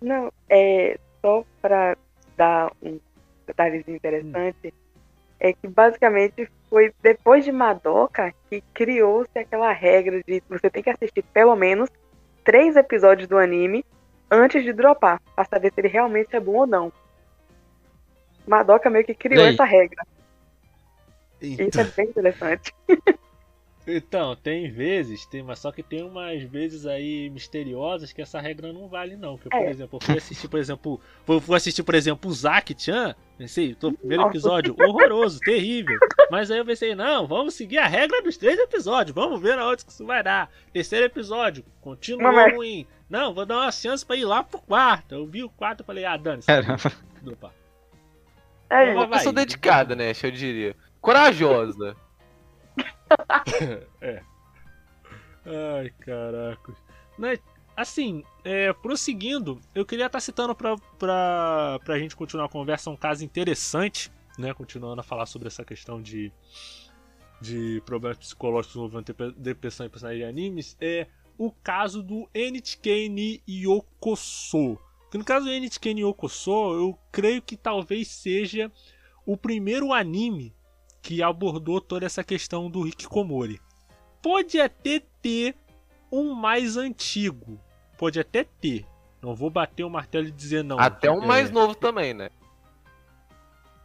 Não, é só pra dar um detalhezinho interessante, é que basicamente foi depois de Madoka que criou-se aquela regra de você tem que assistir pelo menos três episódios do anime antes de dropar, pra saber se ele realmente é bom ou não. Madoka meio que criou essa regra. Isso é bem interessante. então, tem vezes, tem, mas só que tem umas vezes aí misteriosas que essa regra não vale, não. Que, por É. exemplo, eu fui assistir, por exemplo, fui, fui assistir, por exemplo, o Zaki-chan. Pensei, tô, primeiro Nossa. episódio, horroroso, terrível. Mas aí eu pensei, não, vamos seguir a regra dos três episódios, vamos ver aonde que isso vai dar. Terceiro episódio, continuou Não, mas- ruim. Não, vou dar uma chance pra ir lá pro quarto. Eu vi o quarto e falei, ah, dane-se. Opa. É, Uma pessoa dedicada, né? Eu diria. Corajosa. Ai, caracos. Né, assim, é, prosseguindo, eu queria estar citando pra, pra, pra gente continuar a conversa um caso interessante, né? Continuando a falar sobre essa questão de, de problemas psicológicos envolvendo depressão em personagens de animes. É o caso do NHK ni Yokoso. No caso do NHK ni Yokoso, eu creio que talvez seja o primeiro anime que abordou toda essa questão do Hikikomori pode até ter um mais antigo. Pode até ter. Não vou bater o martelo e dizer não. Até um É, mais novo também, né?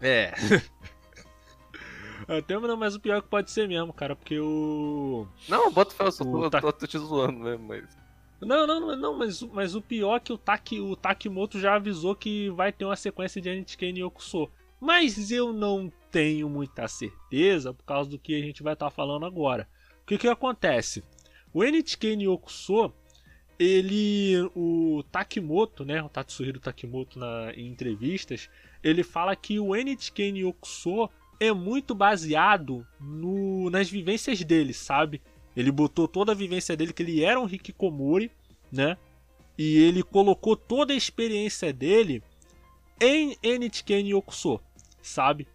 É. até não, mas o pior é que pode ser mesmo, cara, porque o. Não, bota fé, eu só O tô, Ta- tô, tô te zoando mesmo, mas. Não, não, não, não mas, mas o pior é que o, Taki, o Takimoto já avisou que vai ter uma sequência de NHK Yokuso. Mas eu não tenho muita certeza por causa do que a gente vai estar falando agora. O que que acontece? O NHK Yokuso, ele, o Takimoto, né, o Tatsuhiro Takimoto na, em entrevistas, ele fala que o NHK Yokuso é muito baseado no, nas vivências dele, sabe? Ele botou toda a vivência dele, que ele era um Hikikomori, né? E ele colocou toda a experiência dele em NHK Yokuso, sabe?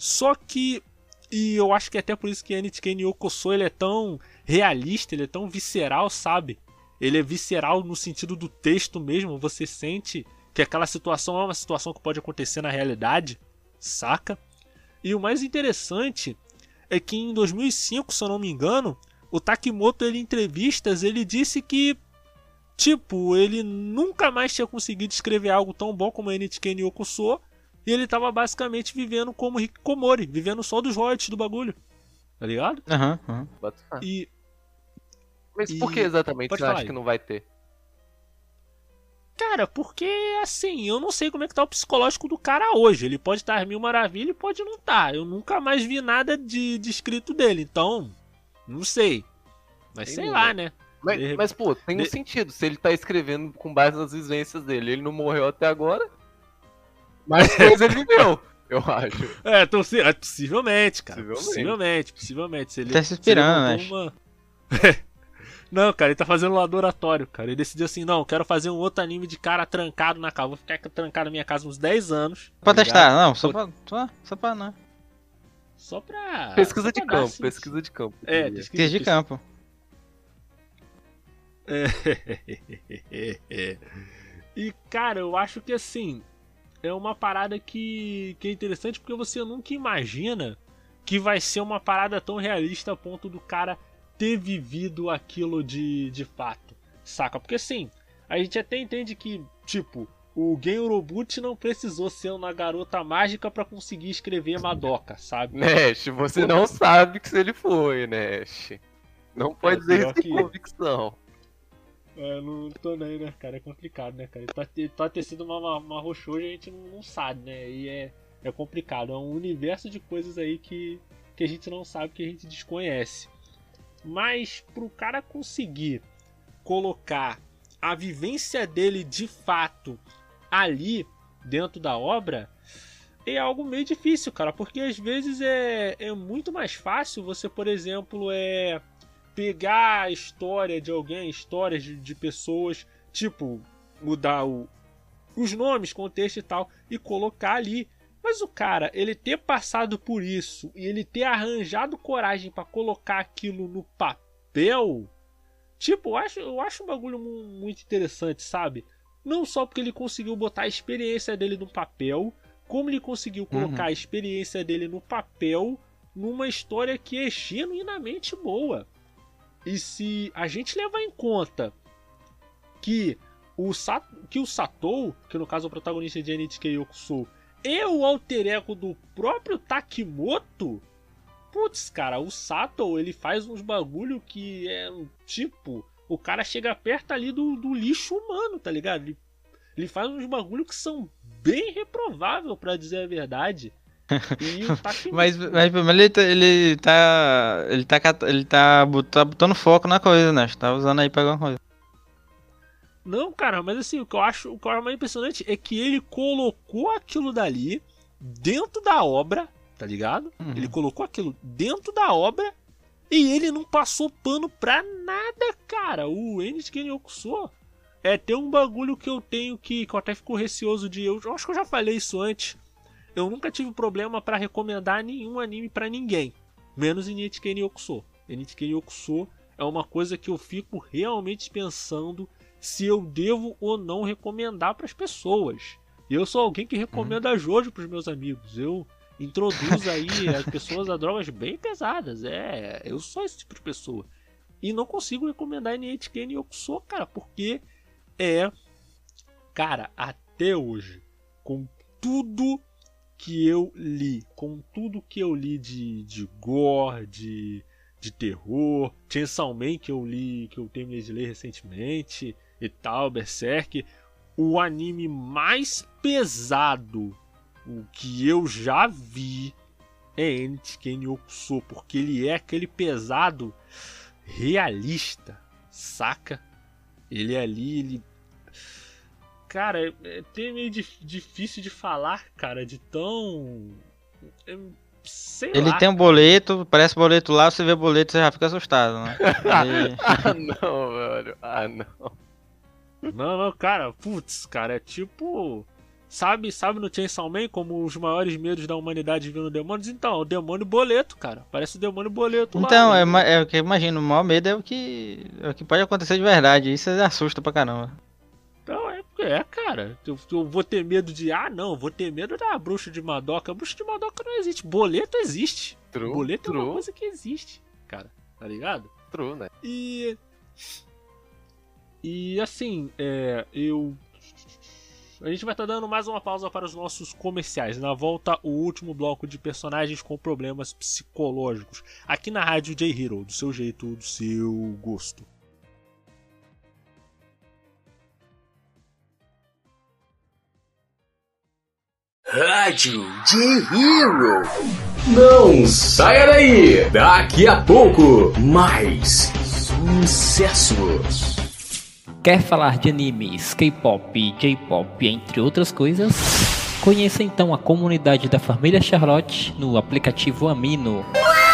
Só que, e eu acho que é até por isso que NHK Yokuso ele é tão realista, ele é tão visceral, sabe? Ele é visceral no sentido do texto mesmo, você sente que aquela situação é uma situação que pode acontecer na realidade, saca? E o mais interessante é que em 2005, se eu não me engano, o Takimoto, ele em entrevistas, ele disse que tipo, ele nunca mais tinha conseguido escrever algo tão bom como NHK Yokuso, e ele tava basicamente vivendo como Hikikomori, vivendo só dos royalties do bagulho. Tá ligado? Aham, aham. Bota fé. E Mas por que exatamente pode você falar acha que não vai ter? Cara, porque assim, eu não sei como é que tá o psicológico do cara hoje. Ele pode estar mil maravilha e pode não estar. Eu nunca mais vi nada de, de escrito dele, então. Não sei. Mas Tem sei lá, né? Mas, De- mas, pô, tem um de- sentido. Se ele tá escrevendo com base nas vivências dele, ele não morreu até agora. Mas coisa ele viveu, eu acho. É, tô, se- é, possivelmente, cara. Possivelmente. Possivelmente, possivelmente. Se ele, Tá se se ele inspirando, botou né? uma- Não, cara, ele tá fazendo um laboratório, cara. Ele decidiu assim, não, quero fazer um outro anime de cara trancado na casa. Vou ficar trancado na minha casa uns 10 anos. Pra tá testar, ligado? não, só pra, só, só pra não. Só pra. pesquisa só de pra dar, campo, assim, pesquisa de campo. É, pesquisa Pesquisa de campo. e, cara, eu acho que assim, é uma parada que, que é interessante porque você nunca imagina que vai ser uma parada tão realista a ponto do cara ter vivido aquilo de, de fato, saca? Porque assim, a gente até entende que, tipo, o Gen Urobuchi não precisou ser uma garota mágica pra conseguir escrever Madoka, sabe? Nash, você não sabe que se ele foi, Nash. Não pode É, dizer isso com que- convicção. É, não tô nem, né, cara? É complicado, né, cara? Pode ter, pode ter sido uma, uma, uma roxoja a gente não, não sabe, né? E é, é complicado. É um universo de coisas aí que, que a gente não sabe, que a gente desconhece. Mas pro cara conseguir colocar a vivência dele de fato ali dentro da obra é algo meio difícil, cara, porque às vezes é, é muito mais fácil você, por exemplo, é pegar a história de alguém, histórias de, de pessoas, tipo, mudar o, os nomes, contexto e tal, e colocar ali. Mas o cara, ele ter passado por isso e ele ter arranjado coragem pra colocar aquilo no papel, tipo, eu acho, eu acho um bagulho mu- muito interessante, sabe? Não só porque ele conseguiu botar a experiência dele no papel, como ele conseguiu colocar a experiência dele no papel numa história que é genuinamente boa. E se a gente levar em conta que o, Sa que o Satou, que no caso é o protagonista de NHK Yokuso, é o alter ego do próprio Takimoto, putz, cara, o Sato ele faz uns bagulho que é tipo, o cara chega perto ali do, do lixo humano, tá ligado? Ele, ele faz uns bagulho que são bem reprovável para dizer a verdade. mas, mas ele tá, ele tá. Ele tá. Ele tá, tá botando foco na coisa, né? Tá usando aí pra alguma coisa. Não, cara, mas assim, o que eu acho, o que eu acho mais impressionante é que ele colocou aquilo dali dentro da obra, tá ligado? Uhum. Ele colocou aquilo dentro da obra e ele não passou pano pra nada, cara. O Enichiken Yokuso é ter um bagulho que eu tenho que, que eu até fico receoso de. Eu, eu acho que eu já falei isso antes eu nunca tive problema para recomendar nenhum anime para ninguém, menos Inichiken Yokuso. Inichiken Yokuso é uma coisa que eu fico realmente pensando se eu devo ou não recomendar para as pessoas. Eu sou alguém que recomenda uhum. Jojo para os meus amigos. Eu introduzo aí as pessoas a drogas bem pesadas. É, eu sou esse tipo de pessoa. E não consigo recomendar Inichiken Yokuso, cara, porque é cara, até hoje, com tudo que eu li, com tudo que eu li de, de gore, de, de terror, Chainsaw Man que eu li, que eu terminei de ler recentemente e tal, Berserk, o anime mais pesado o que eu já vi é Enichiken Yokuso, porque ele é aquele pesado realista, saca? Ele é ali, ele Cara, é, é até meio difícil de falar, cara, de tão. É, sei Ele lá, tem um boleto, parece boleto lá, você vê boleto você já fica assustado, né? Ele... ah, não, velho. Ah, não. Não, não, cara, putz, cara, é tipo. Sabe, sabe no Chainsaw Man como os maiores medos da humanidade vindo demônios? Então, o demônio boleto, cara. Parece o demônio boleto então, lá. Então, é, é o que eu imagino, o maior medo é o que, é o que pode acontecer de verdade. Isso assusta pra caramba. É, cara. Eu, eu, vou ter medo de. Ah, não, vou ter medo da bruxa de Madoka. Bruxa de Madoka não existe. Boleto existe. True, Boleto true. é uma coisa que existe, cara. Tá ligado? True, né? E. E assim, é, eu. A gente vai estar tá dando mais uma pausa para os nossos comerciais. Na volta, o último bloco de personagens com problemas psicológicos. Aqui na Rádio J Hero, do seu jeito, do seu gosto. Rádio de Hero. Não saia daí! Daqui a pouco, mais sucessos. Quer falar de animes, K-pop, J-pop, entre outras coisas? Conheça então a comunidade da família Charlotte no aplicativo Amino.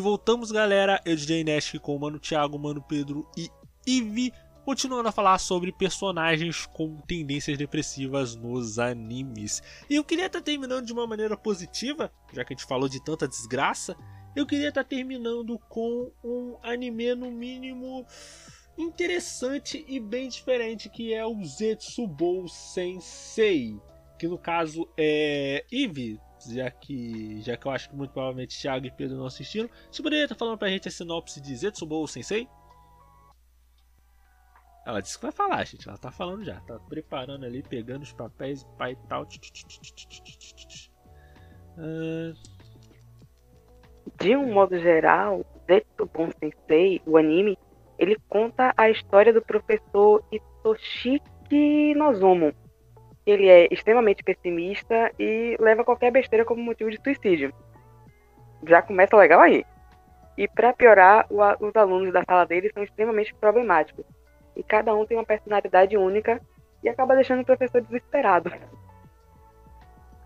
Voltamos, galera. Eu, DJ Nash, com o Mano Thiago, Mano Pedro e Ivi continuando a falar sobre personagens com tendências depressivas nos animes. E eu queria estar terminando de uma maneira positiva, já que a gente falou de tanta desgraça. Eu queria estar terminando com um anime no mínimo interessante e bem diferente, que é o Zetsubou Sensei, que no caso é Eve, já que já que eu acho que muito provavelmente Thiago e Pedro não assistiram. Você poderia estar falando pra gente a sinopse de Zetsubou Sensei? Ela disse que vai falar, gente. Ela tá falando já. Tá preparando ali, pegando os papéis, pai e tal. De um modo geral, Zetsubon Sensei, o anime, ele conta a história do professor Itoshiki Nozomo. Ele é extremamente pessimista e leva qualquer besteira como motivo de suicídio. Já começa legal aí. E para piorar, os alunos da sala dele são extremamente problemáticos e cada um tem uma personalidade única e acaba deixando o professor desesperado.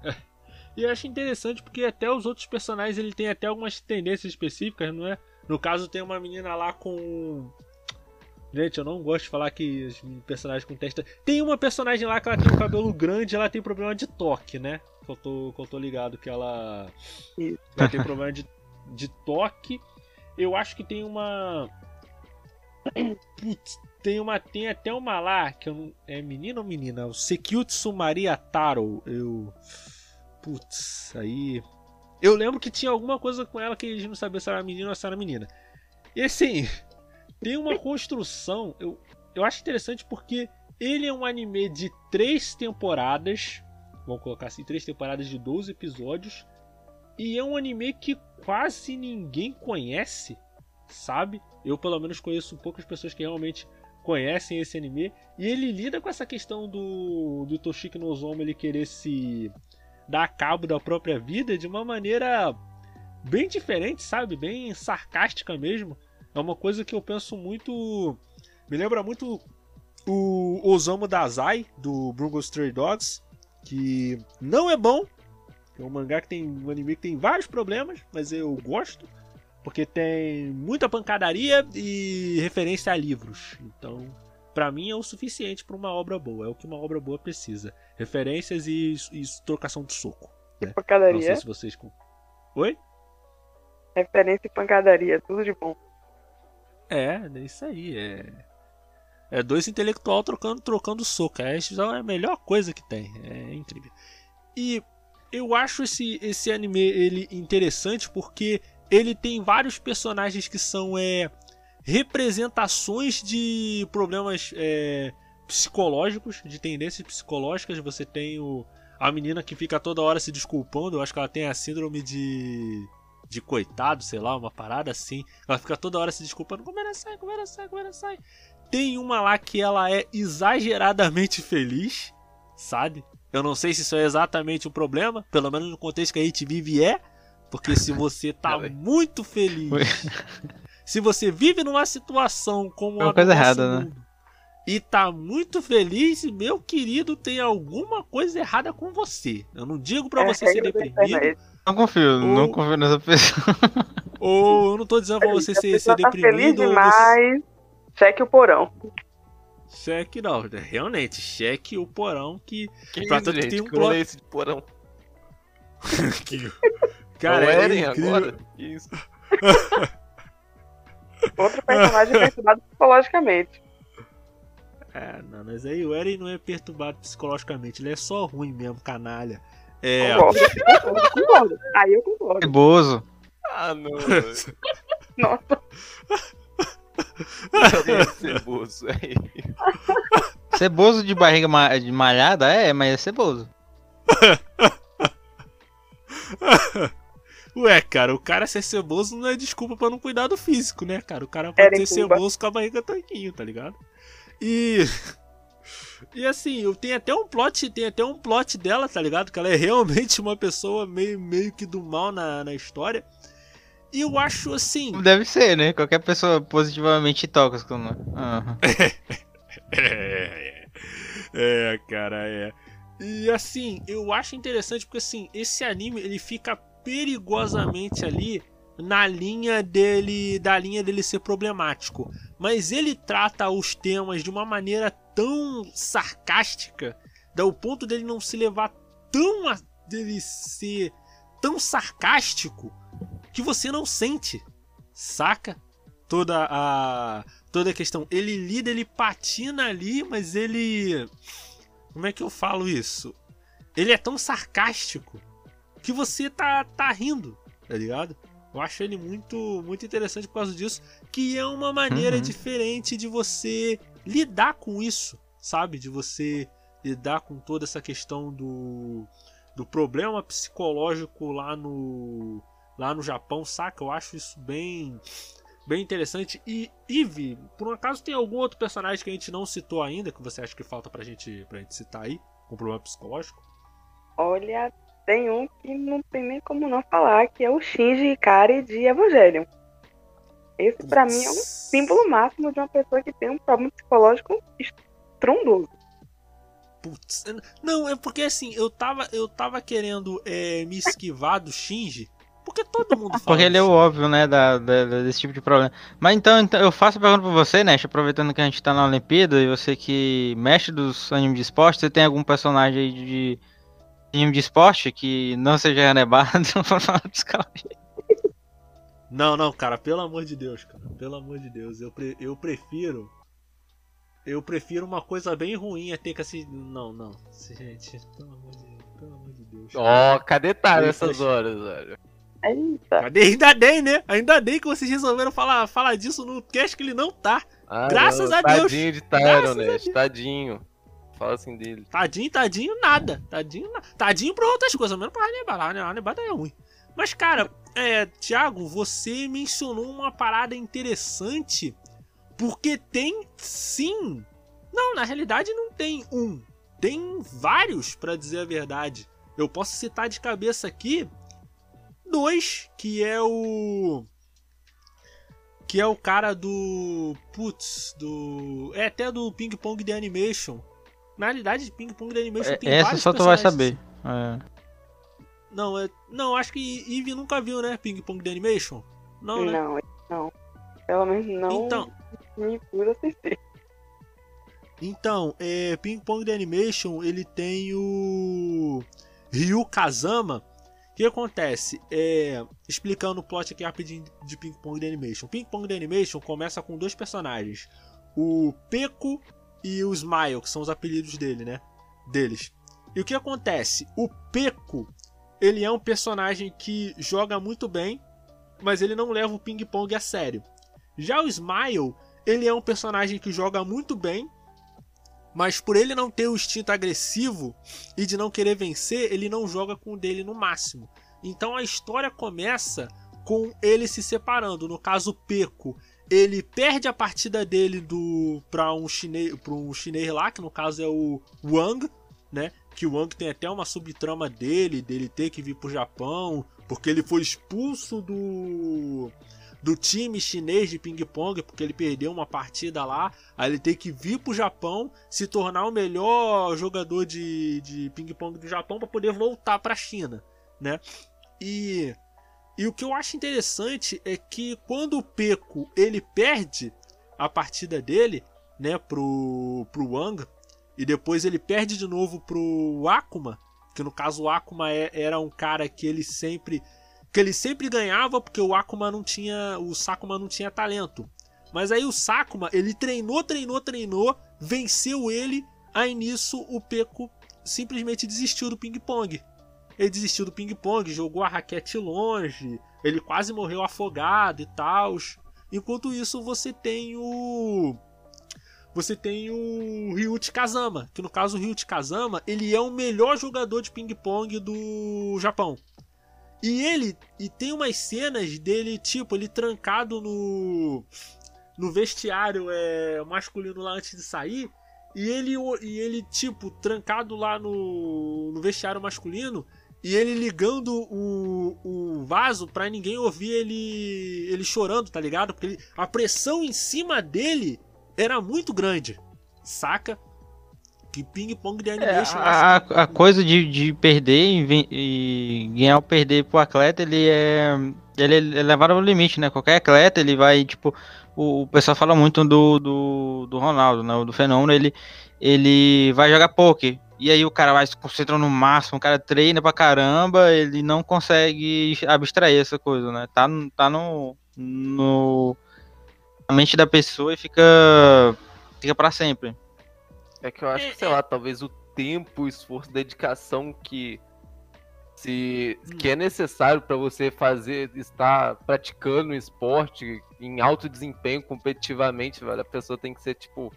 E eu acho interessante porque até os outros personagens ele tem até algumas tendências específicas, não é? No caso tem uma menina lá com Gente, eu não gosto de falar que os personagens com testa. Tem uma personagem lá que ela tem um cabelo grande, ela tem problema de toque, né? Que eu tô, que eu tô ligado que ela. Ela tem problema de, de toque. Eu acho que tem uma. Putz, tem uma tem até uma lá que eu não, é menina ou menina? O Sekutsu Maria Taro. Eu putz, aí eu lembro que tinha alguma coisa com ela que a gente não sabia se era menina ou se era menina. E assim, tem uma construção, eu, eu acho interessante porque ele é um anime de três temporadas, vamos colocar assim, três temporadas de 12 episódios, e é um anime que quase ninguém conhece, sabe? Eu pelo menos conheço poucas pessoas que realmente conhecem esse anime. E ele lida com essa questão do, do Toshiki Nozomo ele querer se dar cabo da própria vida de uma maneira bem diferente, sabe? Bem sarcástica mesmo. É uma coisa que eu penso muito. Me lembra muito o Osamu Dazai, do Bungo Stray Dogs, que não é bom. É um mangá que tem um anime que tem vários problemas, mas eu gosto porque tem muita pancadaria e referência a livros. Então, para mim é o suficiente para uma obra boa. É o que uma obra boa precisa. Referências e, e trocação de soco. Né? Pancadaria. Não sei se vocês. Oi? Referência e pancadaria, tudo de bom. É, é isso aí. É, é dois intelectual trocando, trocando soco. É, é a melhor coisa que tem. É incrível. E eu acho esse, esse anime ele interessante porque ele tem vários personagens que são é, representações de problemas é, psicológicos, de tendências psicológicas. Você tem o, a menina que fica toda hora se desculpando, eu acho que ela tem a síndrome de. De coitado, sei lá, uma parada assim. Ela fica toda hora se desculpando: como ela sai, como ela sai, como ela sai. Tem uma lá que ela é exageradamente feliz, sabe? Eu não sei se isso é exatamente o problema, pelo menos no contexto que a gente vive é. Porque se você tá muito feliz, se você vive numa situação como é uma coisa errada, né? E tá muito feliz, meu querido, tem alguma coisa errada com você. Eu não digo para é, você ser deprimido. Não confio, ou... não confio nessa pessoa. Ou eu não tô dizendo pra você ser, ser deprimido. Tá feliz demais, você... cheque o porão. Cheque não, realmente, cheque o porão que. Que pra gente, tem um plot... esse de porão. que... Cara, é Eren incrível. agora? Isso. Outro personagem perturbado psicologicamente. É, não, mas aí o Eren não é perturbado psicologicamente, ele é só ruim mesmo, canalha. É. Concordo, concordo, concordo. Aí eu concordo. Ceboso. Ah, não. Nossa. ceboso aí. Ceboso de barriga ma de malhada? É, mas é ceboso. Ué, cara, o cara ser ceboso não é desculpa para não cuidar do físico, né, cara? O cara pode ser ceboso com a barriga tanquinho, tá ligado? E. E assim, tenho até um plot, tem até um plot dela, tá ligado? Que ela é realmente uma pessoa meio, meio que do mal na, na história. E eu acho assim. Deve ser, né? Qualquer pessoa positivamente tóxica. Né? Uhum. é, é, cara, é. E assim, eu acho interessante porque assim, esse anime ele fica perigosamente ali na linha dele, da linha dele ser problemático, mas ele trata os temas de uma maneira tão sarcástica, do ponto dele não se levar tão a, dele ser tão sarcástico que você não sente, saca? Toda a toda a questão. Ele lida, ele patina ali, mas ele como é que eu falo isso? Ele é tão sarcástico que você tá tá rindo, tá ligado? Eu acho ele muito muito interessante por causa disso, que é uma maneira Uhum. diferente de você lidar com isso, sabe? De você lidar com toda essa questão do do problema psicológico lá no lá no Japão, saca? Eu acho isso bem bem interessante. E Eve, por um acaso tem algum outro personagem que a gente não citou ainda que você acha que falta pra gente pra gente citar aí com problema psicológico? Olha, tem um que não tem nem como não falar, que é o Shinji Ikari de Evangelion. Esse pra mim é um símbolo máximo de uma pessoa que tem um problema psicológico estrondoso. Putz, não, é porque assim, eu tava, eu tava querendo é, me esquivar do Shinji, porque todo mundo fala. Porque ele é o óbvio, né, da, da- da- desse tipo de problema. Mas então, então, eu faço a pergunta pra você, Nash, aproveitando que a gente tá na Olimpíada e você que mexe dos animes de esporte, você tem algum personagem aí de, de anime de esporte que não seja renebado Não, não, cara, pelo amor de Deus, cara. Pelo amor de Deus. Eu, pre- eu prefiro. Eu prefiro uma coisa bem ruim a ter que assim. Não, não. Gente, pelo amor de, pelo amor de Deus. Ó, cadê tá nessas horas, velho? Eita. Cadê? Ainda bem, né? Ainda bem que vocês resolveram falar, falar disso no cast que ele não tá. Ah, Graças não, a Deus. Tadinho de Tyron, né? Deus. Tadinho. Fala assim dele. Tadinho, tadinho, nada. Tadinho, na- tadinho pra outras coisas, menos pra Hannibal. A Hannibal é ruim. Mas, cara, é, Thiago, você mencionou uma parada interessante. Porque tem sim. Não, na realidade não tem um. Tem vários, pra dizer a verdade. Eu posso citar de cabeça aqui dois, que é o. Que é o cara do. Putz, do. É até do Ping Pong The Animation. Na realidade, Ping Pong The Animation tem É, Essa vários só tu vai saber. É. Não, é, não, acho que Eve nunca viu, né? Ping Pong The Animation? Não, né? Não, não. Pelo menos não Então, me pus assistir. então é, Ping Pong The Animation, ele tem o Ryu Kazama. O que acontece? É, explicando o plot aqui rapidinho de Ping Pong The Animation. Ping Pong The Animation começa com dois personagens. O Peco e o Smile, que são os apelidos dele, né? Deles. E o que acontece? O Peco, ele é um personagem que joga muito bem, mas ele não leva o ping pong a sério. Já o Smile, ele é um personagem que joga muito bem, mas por ele não ter o instinto agressivo e de não querer vencer, ele não joga com o dele no máximo. Então a história começa com ele se separando. No caso, Peco, ele perde a partida dele do para um chinês, para um chinês lá, que no caso é o Wang, né? Que o Wang tem até uma subtrama dele, dele ter que vir pro Japão, porque ele foi expulso do do time chinês de ping-pong, porque ele perdeu uma partida lá. Aí ele tem que vir pro Japão, se tornar o melhor jogador de, de ping-pong do Japão para poder voltar pra China, né? E, e o que eu acho interessante é que quando o Peco ele perde a partida dele, né, pro, pro Wang, e depois ele perde de novo pro Akuma, que no caso o Akuma é- era um cara que ele sempre que ele sempre ganhava porque o Akuma não tinha, o Sakuma não tinha talento. Mas aí o Sakuma, ele treinou, treinou, treinou, venceu ele, aí nisso o Peco simplesmente desistiu do ping-pong. Ele desistiu do ping-pong, jogou a raquete longe, ele quase morreu afogado e tal. Enquanto isso, você tem o você tem o Ryuichi Kazama, que no caso o Ryuichi Kazama, ele é o melhor jogador de ping-pong do Japão. E ele e tem umas cenas dele, tipo, ele trancado no no vestiário é, masculino lá antes de sair, e ele e ele tipo trancado lá no, no vestiário masculino e ele ligando o, o vaso pra ninguém ouvir ele ele chorando, tá ligado? Porque ele- a pressão em cima dele era muito grande, saca? Que ping-pong de É, animation. eu a, que- a coisa de, de perder e, e ganhar ou perder pro atleta, ele é. Ele é levado ao limite, né? Qualquer atleta, ele vai, tipo. O, o pessoal fala muito do, do, do Ronaldo, né? Do fenômeno, ele, ele vai jogar poker. E aí o cara vai se concentrando no máximo, o cara treina pra caramba, ele não consegue abstrair essa coisa, né? Tá, tá no, no. Na mente da pessoa e fica. Fica pra sempre. É que eu acho que, sei lá, talvez o tempo, o esforço, dedicação que se que é necessário pra você fazer, estar praticando um esporte em alto desempenho competitivamente, velho, a pessoa tem que ser tipo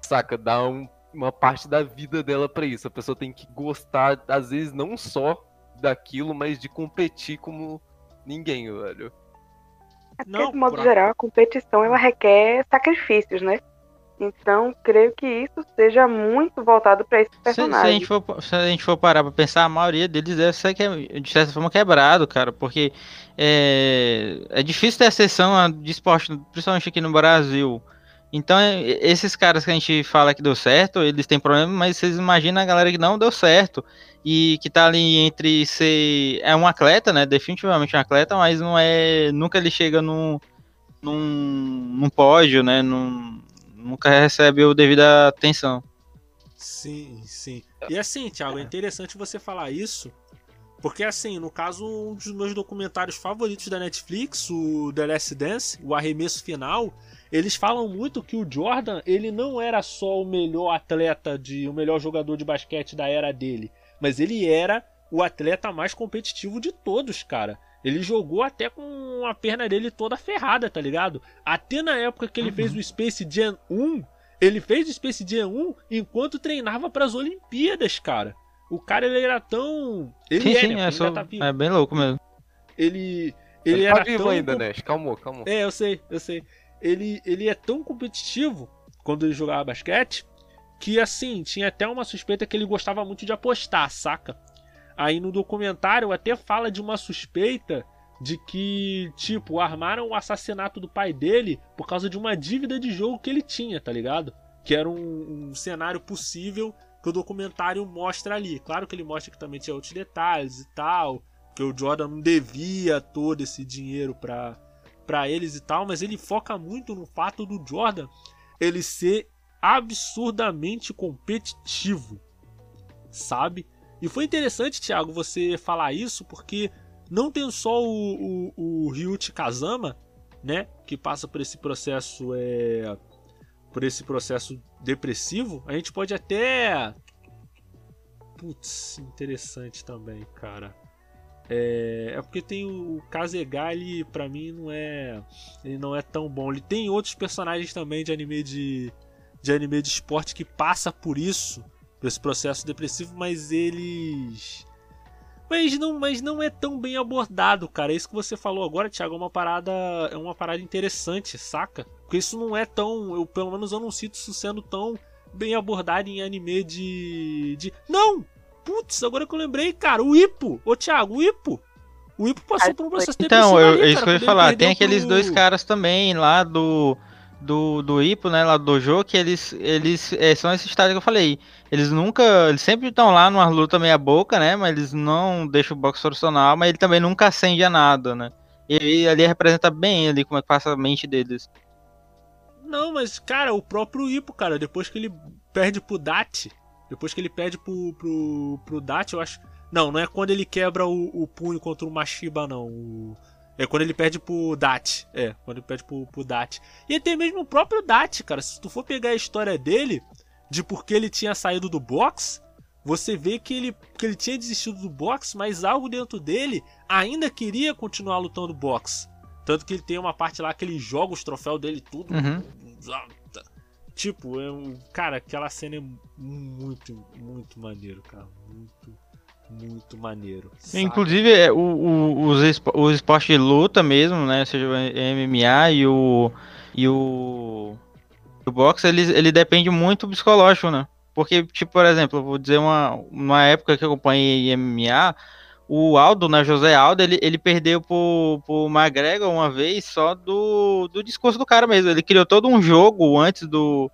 saca, dar um- uma parte da vida dela pra isso. A pessoa tem que gostar, às vezes não só daquilo, mas de competir como ninguém, velho. É porque, Não, de modo a- geral, a competição ela requer sacrifícios, né? Então, creio que isso seja muito voltado para esse Se, se a personagem. gente for, se a gente for parar pra pensar, a maioria deles deve ser que- de certa forma quebrado, cara, porque é, é difícil ter acessão de esporte, principalmente aqui no Brasil. Então, é, esses caras que a gente fala que deu certo, eles têm problema, mas vocês imaginam a galera que não deu certo e que tá ali entre ser. É um atleta, né? Definitivamente um atleta, mas não é. Nunca ele chega num, num, num pódio, né? Num, nunca recebe o devida atenção. Sim, sim. E assim, Thiago, é interessante você falar isso, porque assim, no caso, um dos meus documentários favoritos da Netflix, o The Last Dance, o arremesso final, eles falam muito que o Jordan, ele não era só o melhor atleta de o melhor jogador de basquete da era dele, mas ele era o atleta mais competitivo de todos, cara. Ele jogou até com a perna dele toda ferrada, tá ligado? Até na época que ele fez o Space Jam 1, ele fez o Space Jam 1 enquanto treinava para as Olimpíadas, cara. O cara ele era tão. Ele sim, é, sim, né? é, só- tá vivo. é bem louco mesmo. Ele. Ele, Ele tá era vivo tão. ainda, né? Calmou, calmou. É, eu sei, eu sei. Ele, ele é tão competitivo quando ele jogava basquete que, assim, tinha até uma suspeita que ele gostava muito de apostar, saca? Aí no documentário até fala de uma suspeita de que, tipo, armaram o assassinato do pai dele por causa de uma dívida de jogo que ele tinha, tá ligado? Que era um, um cenário possível que o documentário mostra ali. Claro que ele mostra que também tinha outros detalhes e tal, que o Jordan não devia todo esse dinheiro pra, pra eles e tal, mas ele foca muito no fato do Jordan ele ser absurdamente competitivo, sabe? E foi interessante, Thiago, você falar isso, porque não tem só o, o, o Ryuichi Kazama, né, que passa por esse processo é, por esse processo depressivo, a gente pode até putz, interessante também, cara. É, é porque tem o, o Kazegali, pra mim não é ele não é tão bom. Ele tem outros personagens também de anime de de anime de esporte que passa por isso, por esse processo depressivo, mas eles mas não, mas não é tão bem abordado, cara. Isso que você falou agora, Thiago, é uma parada, é uma parada interessante, saca? Porque isso não é tão, eu pelo menos eu não sinto isso sendo tão bem abordado em anime de de Não! Putz, agora que eu lembrei, cara, o Ipo. Ô, Thiago, o Ipo. O Ipo passou por um processo Então, eu, ali, é isso que eu ia falar. Tem aqueles pro- dois caras também lá do. Do, do Ipo, né, lá do Dojo, que eles, eles é, são esse estágio que eu falei. Eles nunca. Eles sempre estão lá numa luta meia boca, né? Mas eles não deixam o boxe profissional, mas ele também nunca acende a nada, né? E ali representa bem ali como é que passa a mente deles. Não, mas, cara, o próprio Ipo, cara, depois que ele perde pro Dati, depois que ele perde pro, pro, pro Dati, eu acho. Não, não é quando ele quebra o, o punho contra o Mashiba, não. O- É quando ele perde pro Dati. É, quando ele perde pro, pro Dati. E até mesmo o próprio Dati, cara. Se tu for pegar a história dele, de por que ele tinha saído do box, você vê que ele, que ele tinha desistido do boxe, mas algo dentro dele ainda queria continuar lutando boxe. Tanto que ele tem uma parte lá que ele joga os troféus dele tudo. Uhum. Tipo, é um, cara, aquela cena é muito, muito maneiro, cara. Muito, muito maneiro. Inclusive, é, o, o, os, os esportes de luta mesmo, né? Seja o MMA e o. E o. O boxe, ele, ele depende muito do psicológico, né? Porque, tipo, por exemplo, eu vou dizer uma, uma época que eu acompanhei MMA, o Aldo, né? José Aldo, ele, ele perdeu pro, pro McGregor uma vez só do, do discurso do cara mesmo. Ele criou todo um jogo antes do.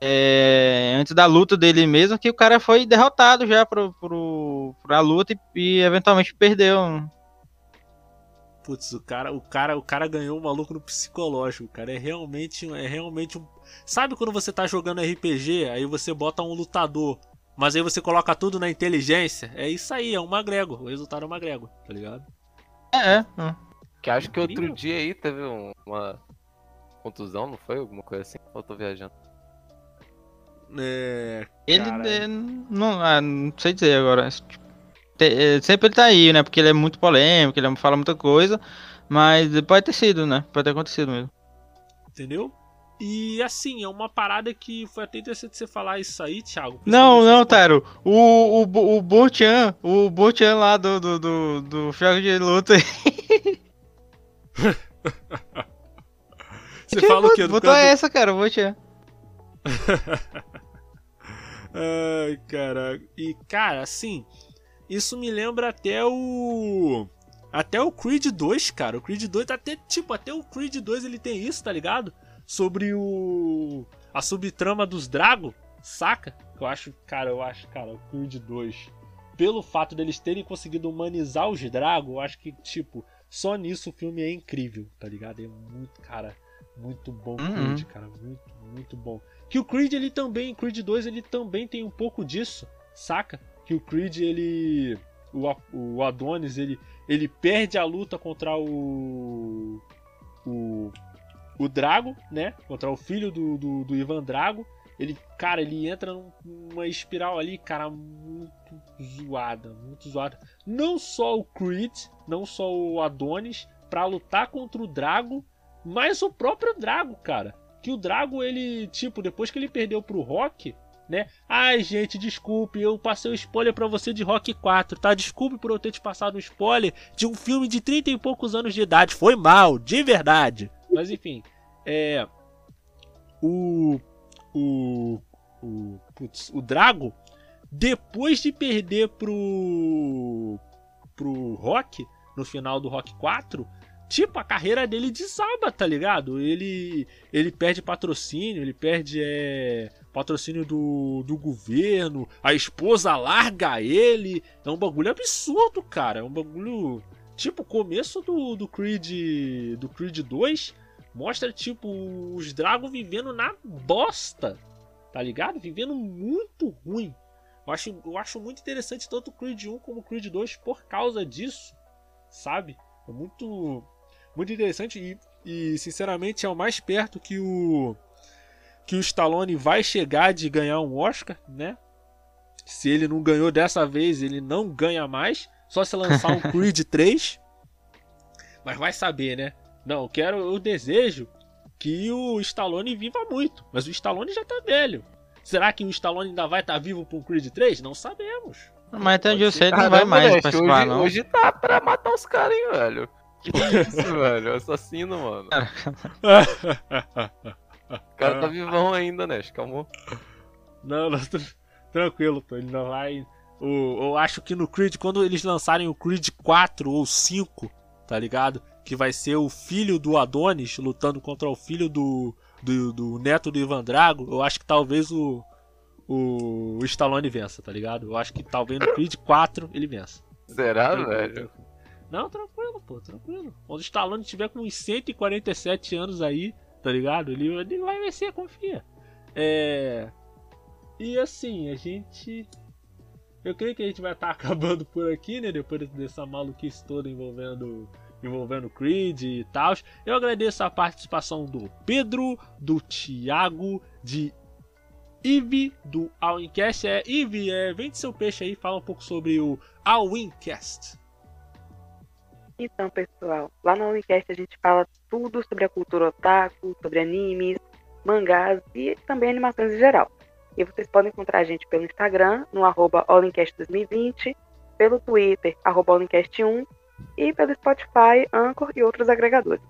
é, antes da luta dele mesmo, que o cara foi derrotado já pro, pro, pra luta e, e eventualmente perdeu. Putz, o cara, o cara, o cara ganhou o maluco no psicológico, cara. É realmente, é realmente um. Sabe quando você tá jogando RPG, aí você bota um lutador, mas aí você coloca tudo na inteligência? É isso aí, é um magrego. O resultado é um magrego, tá ligado? É, é. é. Que acho que outro dia aí teve um- uma contusão, não foi? Alguma coisa assim? Ou eu tô viajando? É. Ele é, não, ah, não sei dizer agora. Te- é, sempre ele tá aí, né? Porque ele é muito polêmico, ele fala muita coisa. Mas pode ter sido, né? Pode ter acontecido mesmo. Entendeu? E assim, é uma parada que foi até interessante você falar isso aí, Thiago. Não, não, Taro. O, o, o Bochan, o Bochan lá do, do, do, do jogo de luta. Você fala o quê? Botou cara essa, cara, o Bochan. Ai, caraca. E, cara, assim, isso me lembra até o. Até o Creed 2, cara. O Creed 2, até, tipo, até o Creed 2 ele tem isso, tá ligado? Sobre o. A subtrama dos Drago, saca? Eu acho, cara, eu acho, cara, o Creed 2. Pelo fato deles terem conseguido humanizar os Drago, eu acho que, tipo, só nisso o filme é incrível, tá ligado? É muito, cara, muito bom o Uhum. Creed, cara. Muito, muito bom. Que o Creed ele também, Creed 2 ele também tem um pouco disso, saca? Que o Creed ele o Adonis ele ele perde a luta contra o o o Drago, né? Contra o filho do, do, do Ivan Drago. Ele, cara, ele entra num- numa espiral ali, cara, muito zoada, muito zoada. Não só o Creed, não só o Adonis, pra lutar contra o Drago, mas o próprio Drago, cara que o Drago, ele, tipo, depois que ele perdeu pro Rock, né? Ai, gente, desculpe, eu passei o spoiler pra você de Rock 4, tá? Desculpe por eu ter te passado um spoiler de um filme de 30 e poucos anos de idade. Foi mal, de verdade. Mas enfim, é. O. O. O. Putz, o Drago, depois de perder pro. pro Rock, no final do Rock 4. Tipo, a carreira dele desaba, tá ligado? Ele ele perde patrocínio, ele perde é, patrocínio do, do governo, a esposa larga ele. É um bagulho absurdo, cara. É um bagulho. Tipo, começo do, do Creed. Do Creed 2 mostra, tipo, os Dragons vivendo na bosta. Tá ligado? Vivendo muito ruim. Eu acho, eu acho muito interessante tanto o Creed 1 como o Creed 2 por causa disso. Sabe? É muito. Muito interessante e, e, sinceramente é o mais perto que o que o Stallone vai chegar de ganhar um Oscar, né? Se ele não ganhou dessa vez, ele não ganha mais, só se lançar um Creed 3. Mas vai saber, né? Não, eu quero, eu desejo que o Stallone viva muito, mas o Stallone já tá velho. Será que o Stallone ainda vai estar vivo para um Creed 3? Não sabemos. Mas até onde eu sei, ser. ele não vai mais participar, hoje, não. hoje tá pra matar os caras, hein, velho. Que isso, velho? Assassino, mano. O cara tá vivão ainda, Nash, calma. Não, não, tran- tranquilo, pô. Ele não vai. O, eu acho que no Creed, quando eles lançarem o Creed 4 ou 5, tá ligado? Que vai ser o filho do Adonis lutando contra o filho do, do, do neto do Ivan Drago, eu acho que talvez o, o, Stallone vença, tá ligado? Eu acho que talvez no Creed 4 ele vença. Será, Tranquilo, velho? tranquilo. Não, tranquilo, pô, tranquilo. Quando o Stallone tiver com uns 147 anos aí, tá ligado? Ele, ele vai vencer, confia. É. E assim, a gente. Eu creio que a gente vai estar acabando por aqui, né? Depois dessa maluquice toda envolvendo. Envolvendo Creed e tal. Eu agradeço a participação do Pedro, do Thiago, de Ive, do Alwincast. É, Ive, é, vende seu peixe aí, fala um pouco sobre o Alwincast. Então, pessoal, lá no Unicast a gente fala tudo sobre a cultura otaku, sobre animes, mangás e também animações em geral. E vocês podem encontrar a gente pelo Instagram, no arroba allincast2020, pelo Twitter, arroba allincast1 e pelo Spotify, Anchor e outros agregadores.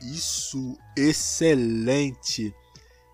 Isso, excelente.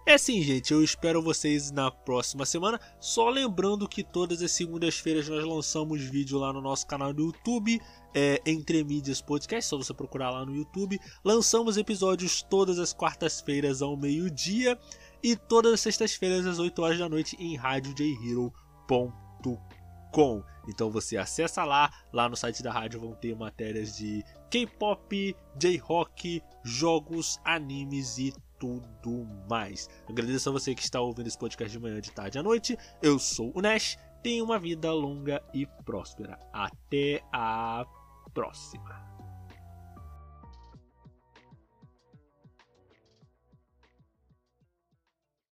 É assim, gente, eu espero vocês na próxima semana. Só lembrando que todas as segundas-feiras nós lançamos vídeo lá no nosso canal do YouTube, é, Entre Mídias Podcast, só você procurar lá no YouTube. Lançamos episódios todas as quartas-feiras ao meio-dia. e todas as sextas-feiras às 8 horas da noite em radiojhero.com. Então você acessa lá, lá no site da rádio vão ter matérias de K-pop, J-rock, jogos, animes e tudo mais. Agradeço a você que está ouvindo esse podcast de manhã, de tarde à noite. Eu sou o Nash. Tenha uma vida longa e próspera. Até a próxima.